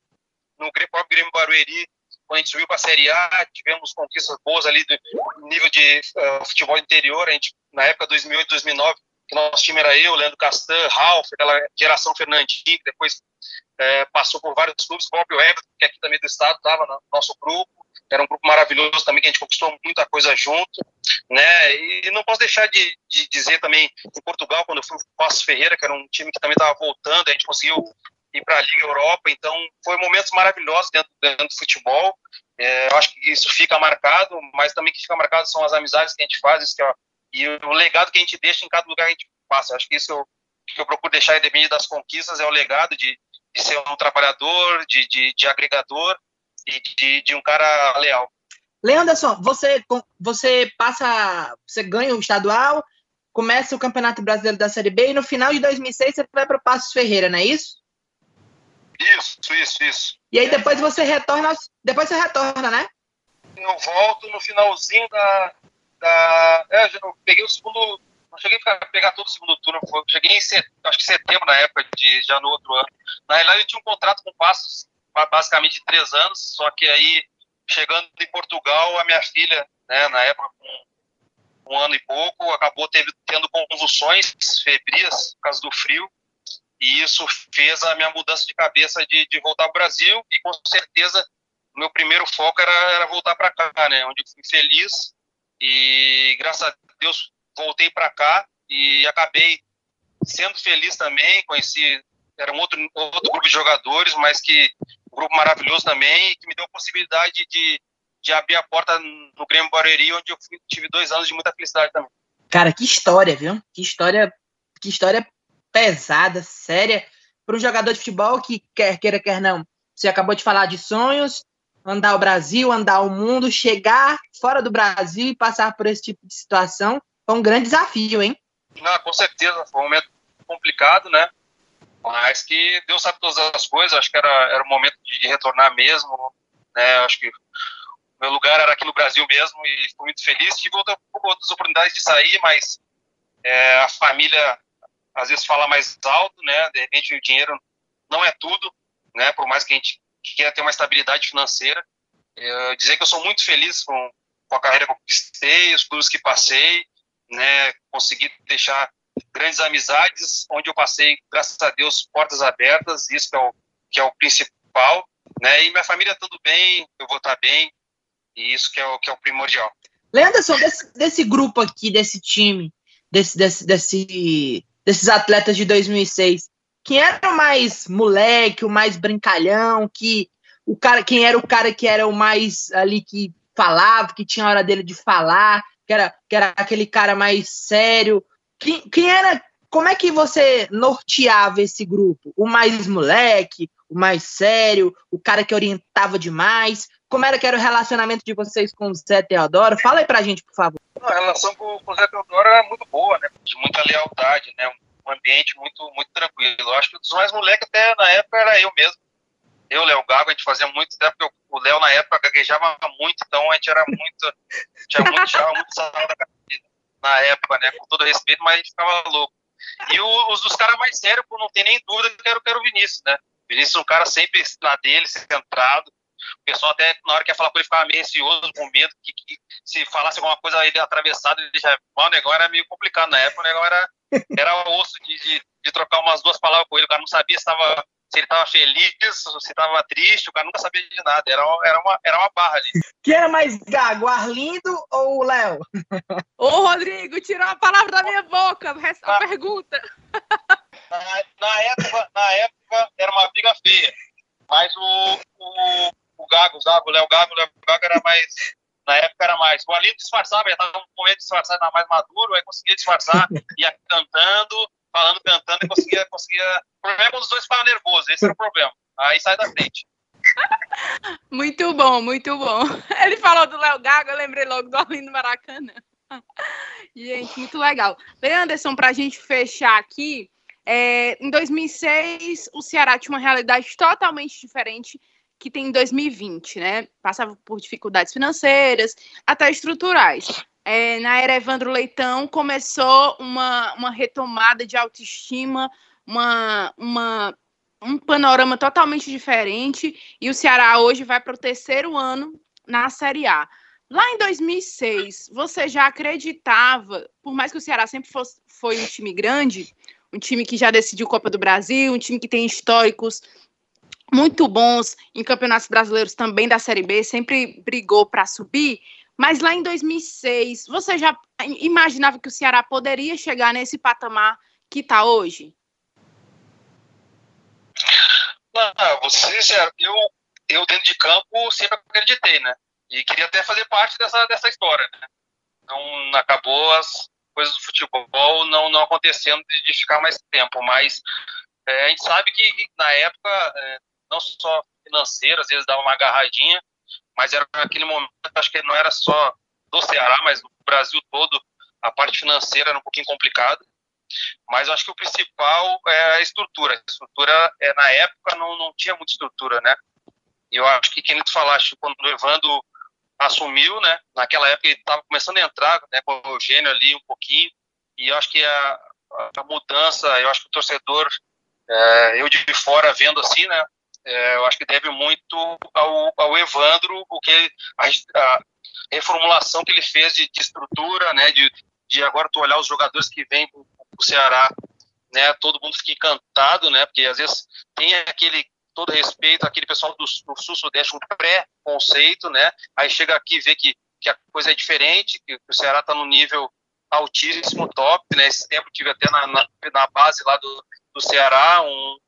No próprio Grêmio Barueri, quando a gente subiu para a Série A, tivemos conquistas boas ali do nível de uh, futebol interior. A gente, na época 2008, 2009, que nosso time era eu, Leandro Castan, Ralf, aquela geração Fernandinho, que depois é, passou por vários clubes, o próprio Everton, que aqui também do estado estava no nosso grupo, era um grupo maravilhoso também, que a gente conquistou muita coisa junto, né, e não posso deixar de, de dizer também, em Portugal, quando eu fui para o Passos Ferreira, que era um time que também estava voltando, a gente conseguiu ir para a Liga Europa, então foi momentos maravilhosos dentro, dentro do futebol, é, eu acho que isso fica marcado, mas também que fica marcado são as amizades que a gente faz, que, ó, e o legado que a gente deixa em cada lugar que a gente passa, eu acho que isso eu, que eu procuro deixar independente das conquistas é o legado de, de ser um trabalhador, de, de, de agregador e de, de um cara leal. Leanderson, você, você passa, você ganha o estadual, começa o Campeonato Brasileiro da Série B e no final de 2006 você vai para o Passos Ferreira, não é isso? Isso, isso, isso. E aí depois você retorna, depois você retorna, né? Eu volto no finalzinho da, da é, eu peguei o segundo não cheguei a pegar todo o segundo turno, cheguei em set, acho que setembro na época, de, já no outro ano. Na realidade, eu tinha um contrato com Passos, basicamente de três anos, só que aí, chegando em Portugal, a minha filha, né, na época, com um ano e pouco, acabou teve, tendo convulsões febrias por causa do frio, e isso fez a minha mudança de cabeça de, de voltar ao Brasil, e com certeza meu primeiro foco era, era voltar para cá, né, onde eu fui feliz, e graças a Deus voltei para cá e acabei sendo feliz também. Conheci, era um outro, outro grupo de jogadores, mas que um grupo maravilhoso também, que me deu a possibilidade de, de abrir a porta no Grêmio Barueri, onde eu fui, tive dois anos de muita felicidade também. Cara, que história, viu? Que história, que história pesada, séria, para um jogador de futebol que quer queira, quer não. Você acabou de falar de sonhos, andar o Brasil, andar o mundo, chegar fora do Brasil e passar por esse tipo de situação foi um grande desafio, hein? Não, com certeza, foi um momento complicado, né? Mas que Deus sabe todas as coisas, acho que era, era o momento de retornar mesmo, né? Acho que meu lugar era aqui no Brasil mesmo e fui muito feliz. Tive outra, outras oportunidades de sair, mas é, a família às vezes fala mais alto, né? De repente o dinheiro não é tudo, né? Por mais que a gente queira ter uma estabilidade financeira. Eu dizer que eu sou muito feliz com, com a carreira que eu conquistei, os clubes que passei, né, consegui deixar grandes amizades, onde eu passei, graças a Deus, portas abertas, isso que é o, que é o principal, né, e minha família tudo bem, eu vou estar bem, e isso que é o, que é o primordial. Leanderson, desse, desse grupo aqui, desse time, desse, desse, desse, desses atletas de 2006, quem era o mais moleque, o mais brincalhão, que o cara, quem era o cara que era o mais ali que falava, que tinha a hora dele de falar, que era, que era aquele cara mais sério. Quem, quem era. Como é que você norteava esse grupo? O mais moleque, o mais sério, o cara que orientava demais? Como era que era o relacionamento de vocês com o Zé Teodoro? Fala aí pra gente, por favor. A relação com, com o Zé Teodoro era muito boa, né? De muita lealdade, né? Um ambiente muito, muito tranquilo. Eu acho que dos mais moleques até na época era eu mesmo. Eu, Léo Gago, a gente fazia muito, até porque o Léo na época gaguejava muito, então a gente era muito, tinha muito, tinha muito sarro na época, né, com todo respeito, mas a gente ficava louco. E os dos caras mais sérios, não tem nem dúvida que era, que era o Vinícius, né? Vinícius é um cara sempre na dele, centrado. O pessoal até, na hora que ia falar com ele, ficava meio ansioso, com medo, que, que se falasse alguma coisa ele atravessado, ele já... o negócio era meio complicado na época, o negócio era, era osso de, de, de trocar umas duas palavras com ele, o cara não sabia se estava se ele estava feliz, se estava triste, o cara nunca sabia de nada. Era, era, uma, era uma barra ali. Quem era mais gago, Arlindo ou o Léo? Ô, Rodrigo, tirou a palavra da minha boca. A ah. pergunta. Na, na, época, na época era uma briga feia. Mas o, o, o Gago, o Gago, o Léo Gago, o Léo Gago era mais, na época era mais, o Alinho disfarçava, já estava no momento de disfarçar, estava mais maduro, aí conseguia disfarçar, ia cantando, falando, cantando, e conseguia, conseguia, o problema é quando os dois ficavam nervosos, esse era o problema, aí sai da frente. Muito bom, muito bom. Ele falou do Léo Gago, eu lembrei logo do Alinho Maracanã. Gente, muito legal. Anderson, para a gente fechar aqui, é, em 2006 o Ceará tinha uma realidade totalmente diferente que tem em 2020, né? Passava por dificuldades financeiras, até estruturais. É, na era Evandro Leitão começou uma, uma retomada de autoestima, uma, uma, um panorama totalmente diferente, e o Ceará hoje vai para o terceiro ano na Série A. Lá em 2006, você já acreditava, por mais que o Ceará sempre fosse, foi um time grande, um time que já decidiu Copa do Brasil, um time que tem históricos muito bons em campeonatos brasileiros também da Série B, sempre brigou para subir. Mas lá em 2006, você já imaginava que o Ceará poderia chegar nesse patamar que está hoje? Não, eu, eu dentro de campo sempre acreditei, né? E queria até fazer parte dessa, dessa história, né? Não acabou as coisas do futebol não, não acontecendo de, de ficar mais tempo, mas é, a gente sabe que na época, é, não só financeira, às vezes dava uma agarradinha, mas era naquele momento, acho que não era só do Ceará, mas do Brasil todo, a parte financeira era um pouquinho complicada. Mas acho que o principal é a estrutura. A estrutura, é, na época, não, não tinha muita estrutura, né? E eu acho que, quem tu falaste, quando o Evandro assumiu, né? Naquela época ele estava começando a entrar, né? Com o Eugênio ali um pouquinho. E eu acho que a, a mudança, eu acho que o torcedor, é, eu de fora vendo assim, né? É, eu acho que deve muito ao, ao Evandro, o que a, a, reformulação que ele fez de, de estrutura, né? De, de agora tu olhar os jogadores que vêm para o Ceará, né? Todo mundo fica encantado, né? Porque às vezes tem aquele todo respeito àquele pessoal do, do sul-sudeste, um pré-conceito, né? Aí chega aqui e vê que, que a coisa é diferente, que, que o Ceará está no nível altíssimo, top, né? Esse tempo tive até na, na, na base lá do, do Ceará um,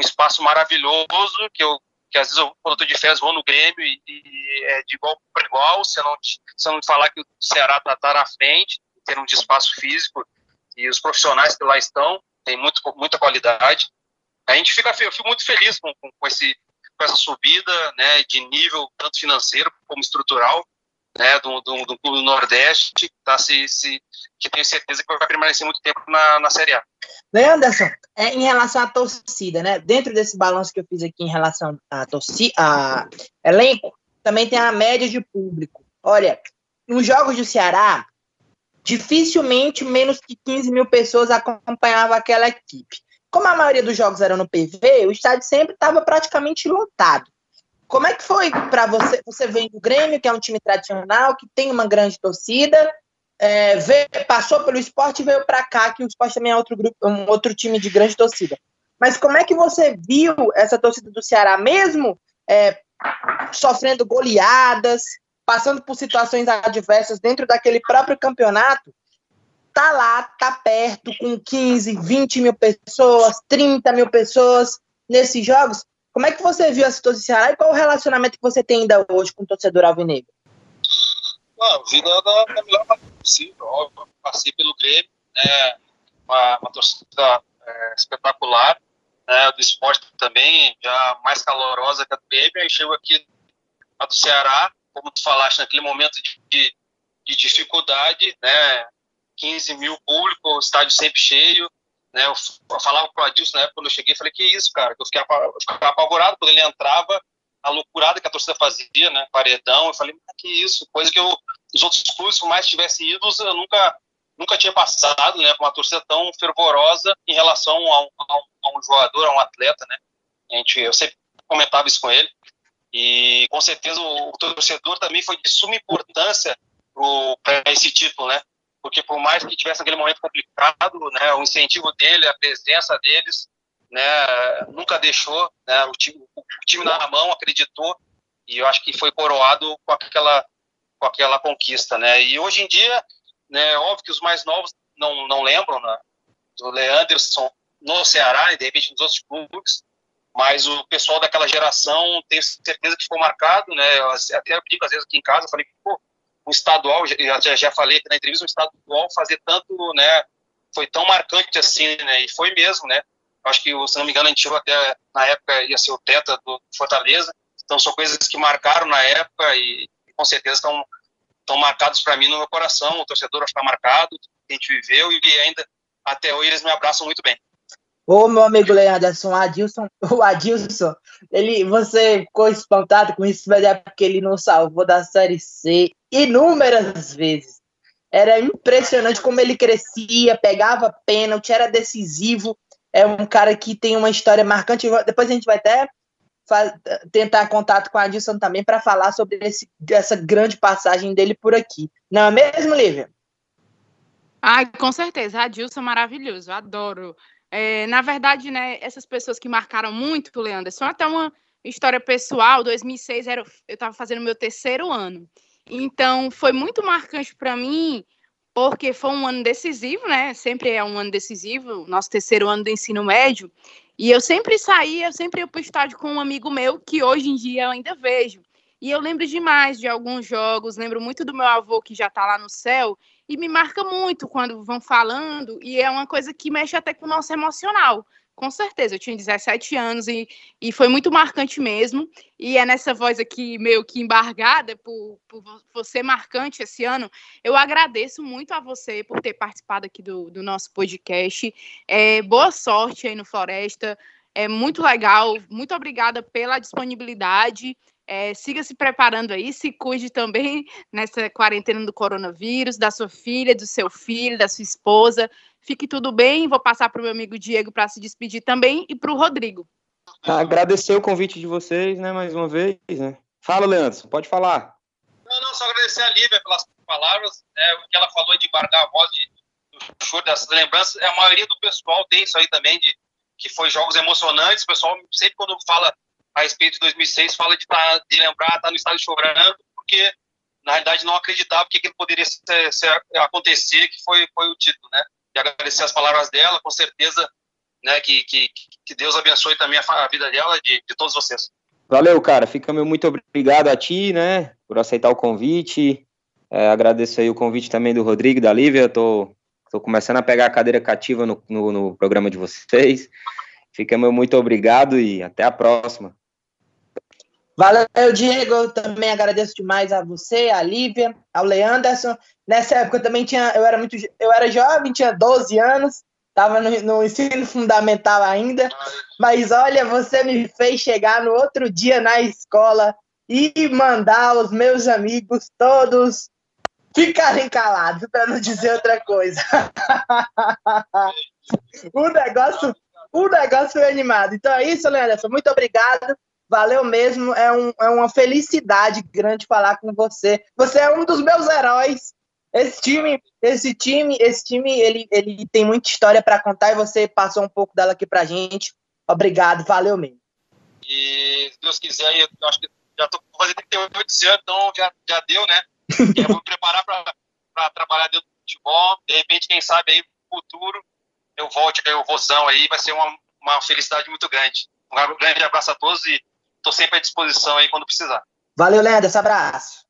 um espaço maravilhoso que eu que às vezes eu, quando eu tô de férias vou no Grêmio e, e é de igual para igual, se não, se não falar que o Ceará está tá na frente, termos de espaço físico, e os profissionais que lá estão, tem muito, muita qualidade. A gente fica, eu fico muito feliz com, com, esse, com essa subida né, de nível, tanto financeiro como estrutural, né, do, do, do clube do Nordeste, tá, se, se, que tenho certeza que vai permanecer muito tempo na, na Série A. Leanderson, é, em relação à torcida, né, dentro desse balanço que eu fiz aqui em relação à torcida, a elenco, também tem a média de público. Olha, nos jogos do Ceará, dificilmente menos que 15 mil pessoas acompanhavam aquela equipe. Como a maioria dos jogos eram no PV, o estádio sempre estava praticamente lotado. Como é que foi para você? Você vem do Grêmio, que é um time tradicional, que tem uma grande torcida, é, veio, passou pelo esporte e veio para cá, que o esporte também é outro grupo, um outro time de grande torcida. Mas como é que você viu essa torcida do Ceará, mesmo é, sofrendo goleadas, passando por situações adversas dentro daquele próprio campeonato? tá lá, tá perto, com 15, 20 mil pessoas, 30 mil pessoas nesses jogos. Como é que você viu a situação do Ceará e qual o relacionamento que você tem ainda hoje com o torcedor alvinegro? A vida da, da melhor maneira possível. Eu passei pelo Grêmio, né, uma, uma torcida é, espetacular, né, do esporte também, já mais calorosa que a do Grêmio, aí chego aqui a do Ceará, como tu falaste, naquele momento de, de, de dificuldade, né, 15 mil público, estádio sempre cheio. Né, eu, falava com o Adilson na época, quando eu cheguei, falei, que isso, cara? Eu fiquei, eu ficava apavorado quando ele entrava, a loucurada que a torcida fazia, né, paredão. Eu falei, que isso, coisa que eu, os outros clubes, por mais tivessem idos, eu nunca, nunca tinha passado, né, com uma torcida tão fervorosa em relação a um, a um, a um jogador, a um atleta, né. A gente, eu sempre comentava isso com ele. E com certeza o, o torcedor também foi de suma importância para esse título, né? Porque por mais que tivesse aquele momento complicado, né, o incentivo dele, a presença deles, né, nunca deixou, né, o time, o time na mão acreditou e eu acho que foi coroado com aquela com aquela conquista, né? E hoje em dia, né, óbvio que os mais novos não não lembram, né, do Leanderson no Ceará e de repente nos outros clubes, mas o pessoal daquela geração tenho certeza que ficou marcado, né? Eu até brinco às vezes aqui em casa, falei, pô, o estadual, já, já falei aqui na entrevista, o estadual fazer tanto, né? Foi tão marcante assim, né? E foi mesmo, né? Acho que, se não me engano, a gente chegou até, na época, ia ser o Teta do Fortaleza. Então, são coisas que marcaram na época e, com certeza, estão estão marcados para mim no meu coração. O torcedor está marcado, a gente viveu e ainda até hoje eles me abraçam muito bem. Ô, meu amigo Leanderson, Adilson, o Adilson, ele, você ficou espantado com isso, mas é porque ele não salvou da Série C inúmeras vezes. Era impressionante como ele crescia, pegava pênalti, era decisivo. É um cara que tem uma história marcante. Depois a gente vai até tentar contato com a Adilson também para falar sobre esse, essa grande passagem dele por aqui. Não é mesmo, Lívia? Ah, com certeza. Adilson é maravilhoso, adoro. É, na verdade, né, essas pessoas que marcaram muito Leandro, são até uma história pessoal. 2006 era, eu estava fazendo meu terceiro ano, então foi muito marcante para mim porque foi um ano decisivo, né? Sempre é um ano decisivo, nosso terceiro ano do ensino médio. E eu sempre saía, eu sempre ia para o estádio com um amigo meu que hoje em dia eu ainda vejo. E eu lembro demais de alguns jogos, lembro muito do meu avô que já está lá no céu, e me marca muito quando vão falando, e é uma coisa que mexe até com o nosso emocional. Com certeza, eu tinha 17 anos e, e foi muito marcante mesmo. E é nessa voz aqui, meio que embargada, por, por você marcante esse ano. Eu agradeço muito a você por ter participado aqui do, do nosso podcast. É, boa sorte aí no Floresta. É muito legal. Muito obrigada pela disponibilidade. É, siga se preparando aí, se cuide também nessa quarentena do coronavírus, da sua filha, do seu filho, da sua esposa. Fique tudo bem. Vou passar para o meu amigo Diego para se despedir também e para o Rodrigo. Agradecer o convite de vocês, né, mais uma vez. Né? Fala, Leandro, pode falar. Não, não, só agradecer a Lívia pelas palavras. Né, o que ela falou de guardar a voz de, do choro dessas lembranças. A maioria do pessoal tem isso aí também, de que foi jogos emocionantes. O pessoal sempre quando fala a respeito de 2006 fala de, tá, de lembrar, estar tá no estádio chorando, porque na realidade não acreditava que aquilo poderia ser, ser, acontecer, que foi, foi o título, né? E agradecer as palavras dela, com certeza, né, que, que, que Deus abençoe também a, a vida dela e de, de todos vocês. Valeu, cara. Fica meu muito obrigado a ti, né, por aceitar o convite. É, agradeço aí o convite também do Rodrigo e da Lívia. Tô, tô começando a pegar a cadeira cativa no, no, no programa de vocês. Fica meu muito obrigado e até a próxima. Valeu, Diego. Também agradeço demais a você, a Lívia, ao Leanderson. Nessa época eu também tinha, eu era muito, eu era jovem, tinha 12 anos, estava no, no, ensino fundamental ainda. Mas olha, você me fez chegar no outro dia na escola e mandar os meus amigos todos ficarem calados, para não dizer outra coisa. o negócio, o negócio foi animado. Então é isso, Leanderson. Muito obrigado. Valeu mesmo, é, um, é uma felicidade grande falar com você. Você é um dos meus heróis. Esse time, esse time, esse time, ele, ele tem muita história para contar e você passou um pouco dela aqui pra gente. Obrigado, valeu mesmo. E se Deus quiser, eu acho que já tô fazendo 38 anos, então já, já deu, né? eu vou me preparar para trabalhar dentro do futebol. De repente, quem sabe aí no futuro eu volte aí o Vozão aí, vai ser uma, uma felicidade muito grande. Um grande abraço a todos e Estou sempre à disposição aí quando precisar. Valeu, Leandro. Esse abraço.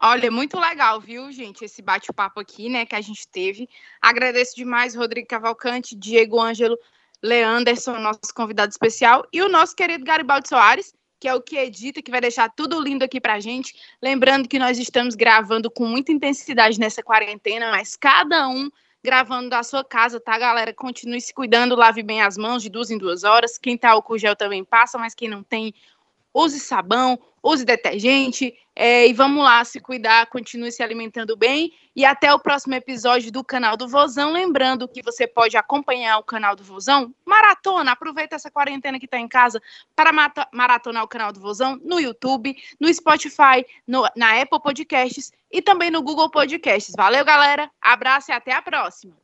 Olha, muito legal, viu, gente, esse bate-papo aqui, né, que a gente teve. Agradeço demais Rodrigo Cavalcante, Diego Ângelo, Leanderson, nosso convidado especial, e o nosso querido Garibaldi Soares, que é o que edita, que vai deixar tudo lindo aqui pra gente. Lembrando que nós estamos gravando com muita intensidade nessa quarentena, mas cada um gravando da sua casa, tá, galera? Continue se cuidando, lave bem as mãos de duas em duas horas. Quem tá álcool gel também passa, mas quem não tem, use sabão, use detergente. É, e vamos lá se cuidar, continue se alimentando bem. E até o próximo episódio do canal do Vozão. Lembrando que você pode acompanhar o canal do Vozão. Maratona, aproveita essa quarentena que está em casa para maratonar o canal do Vozão no YouTube, no Spotify, no, na Apple Podcasts e também no Google Podcasts. Valeu, galera. Abraço e até a próxima.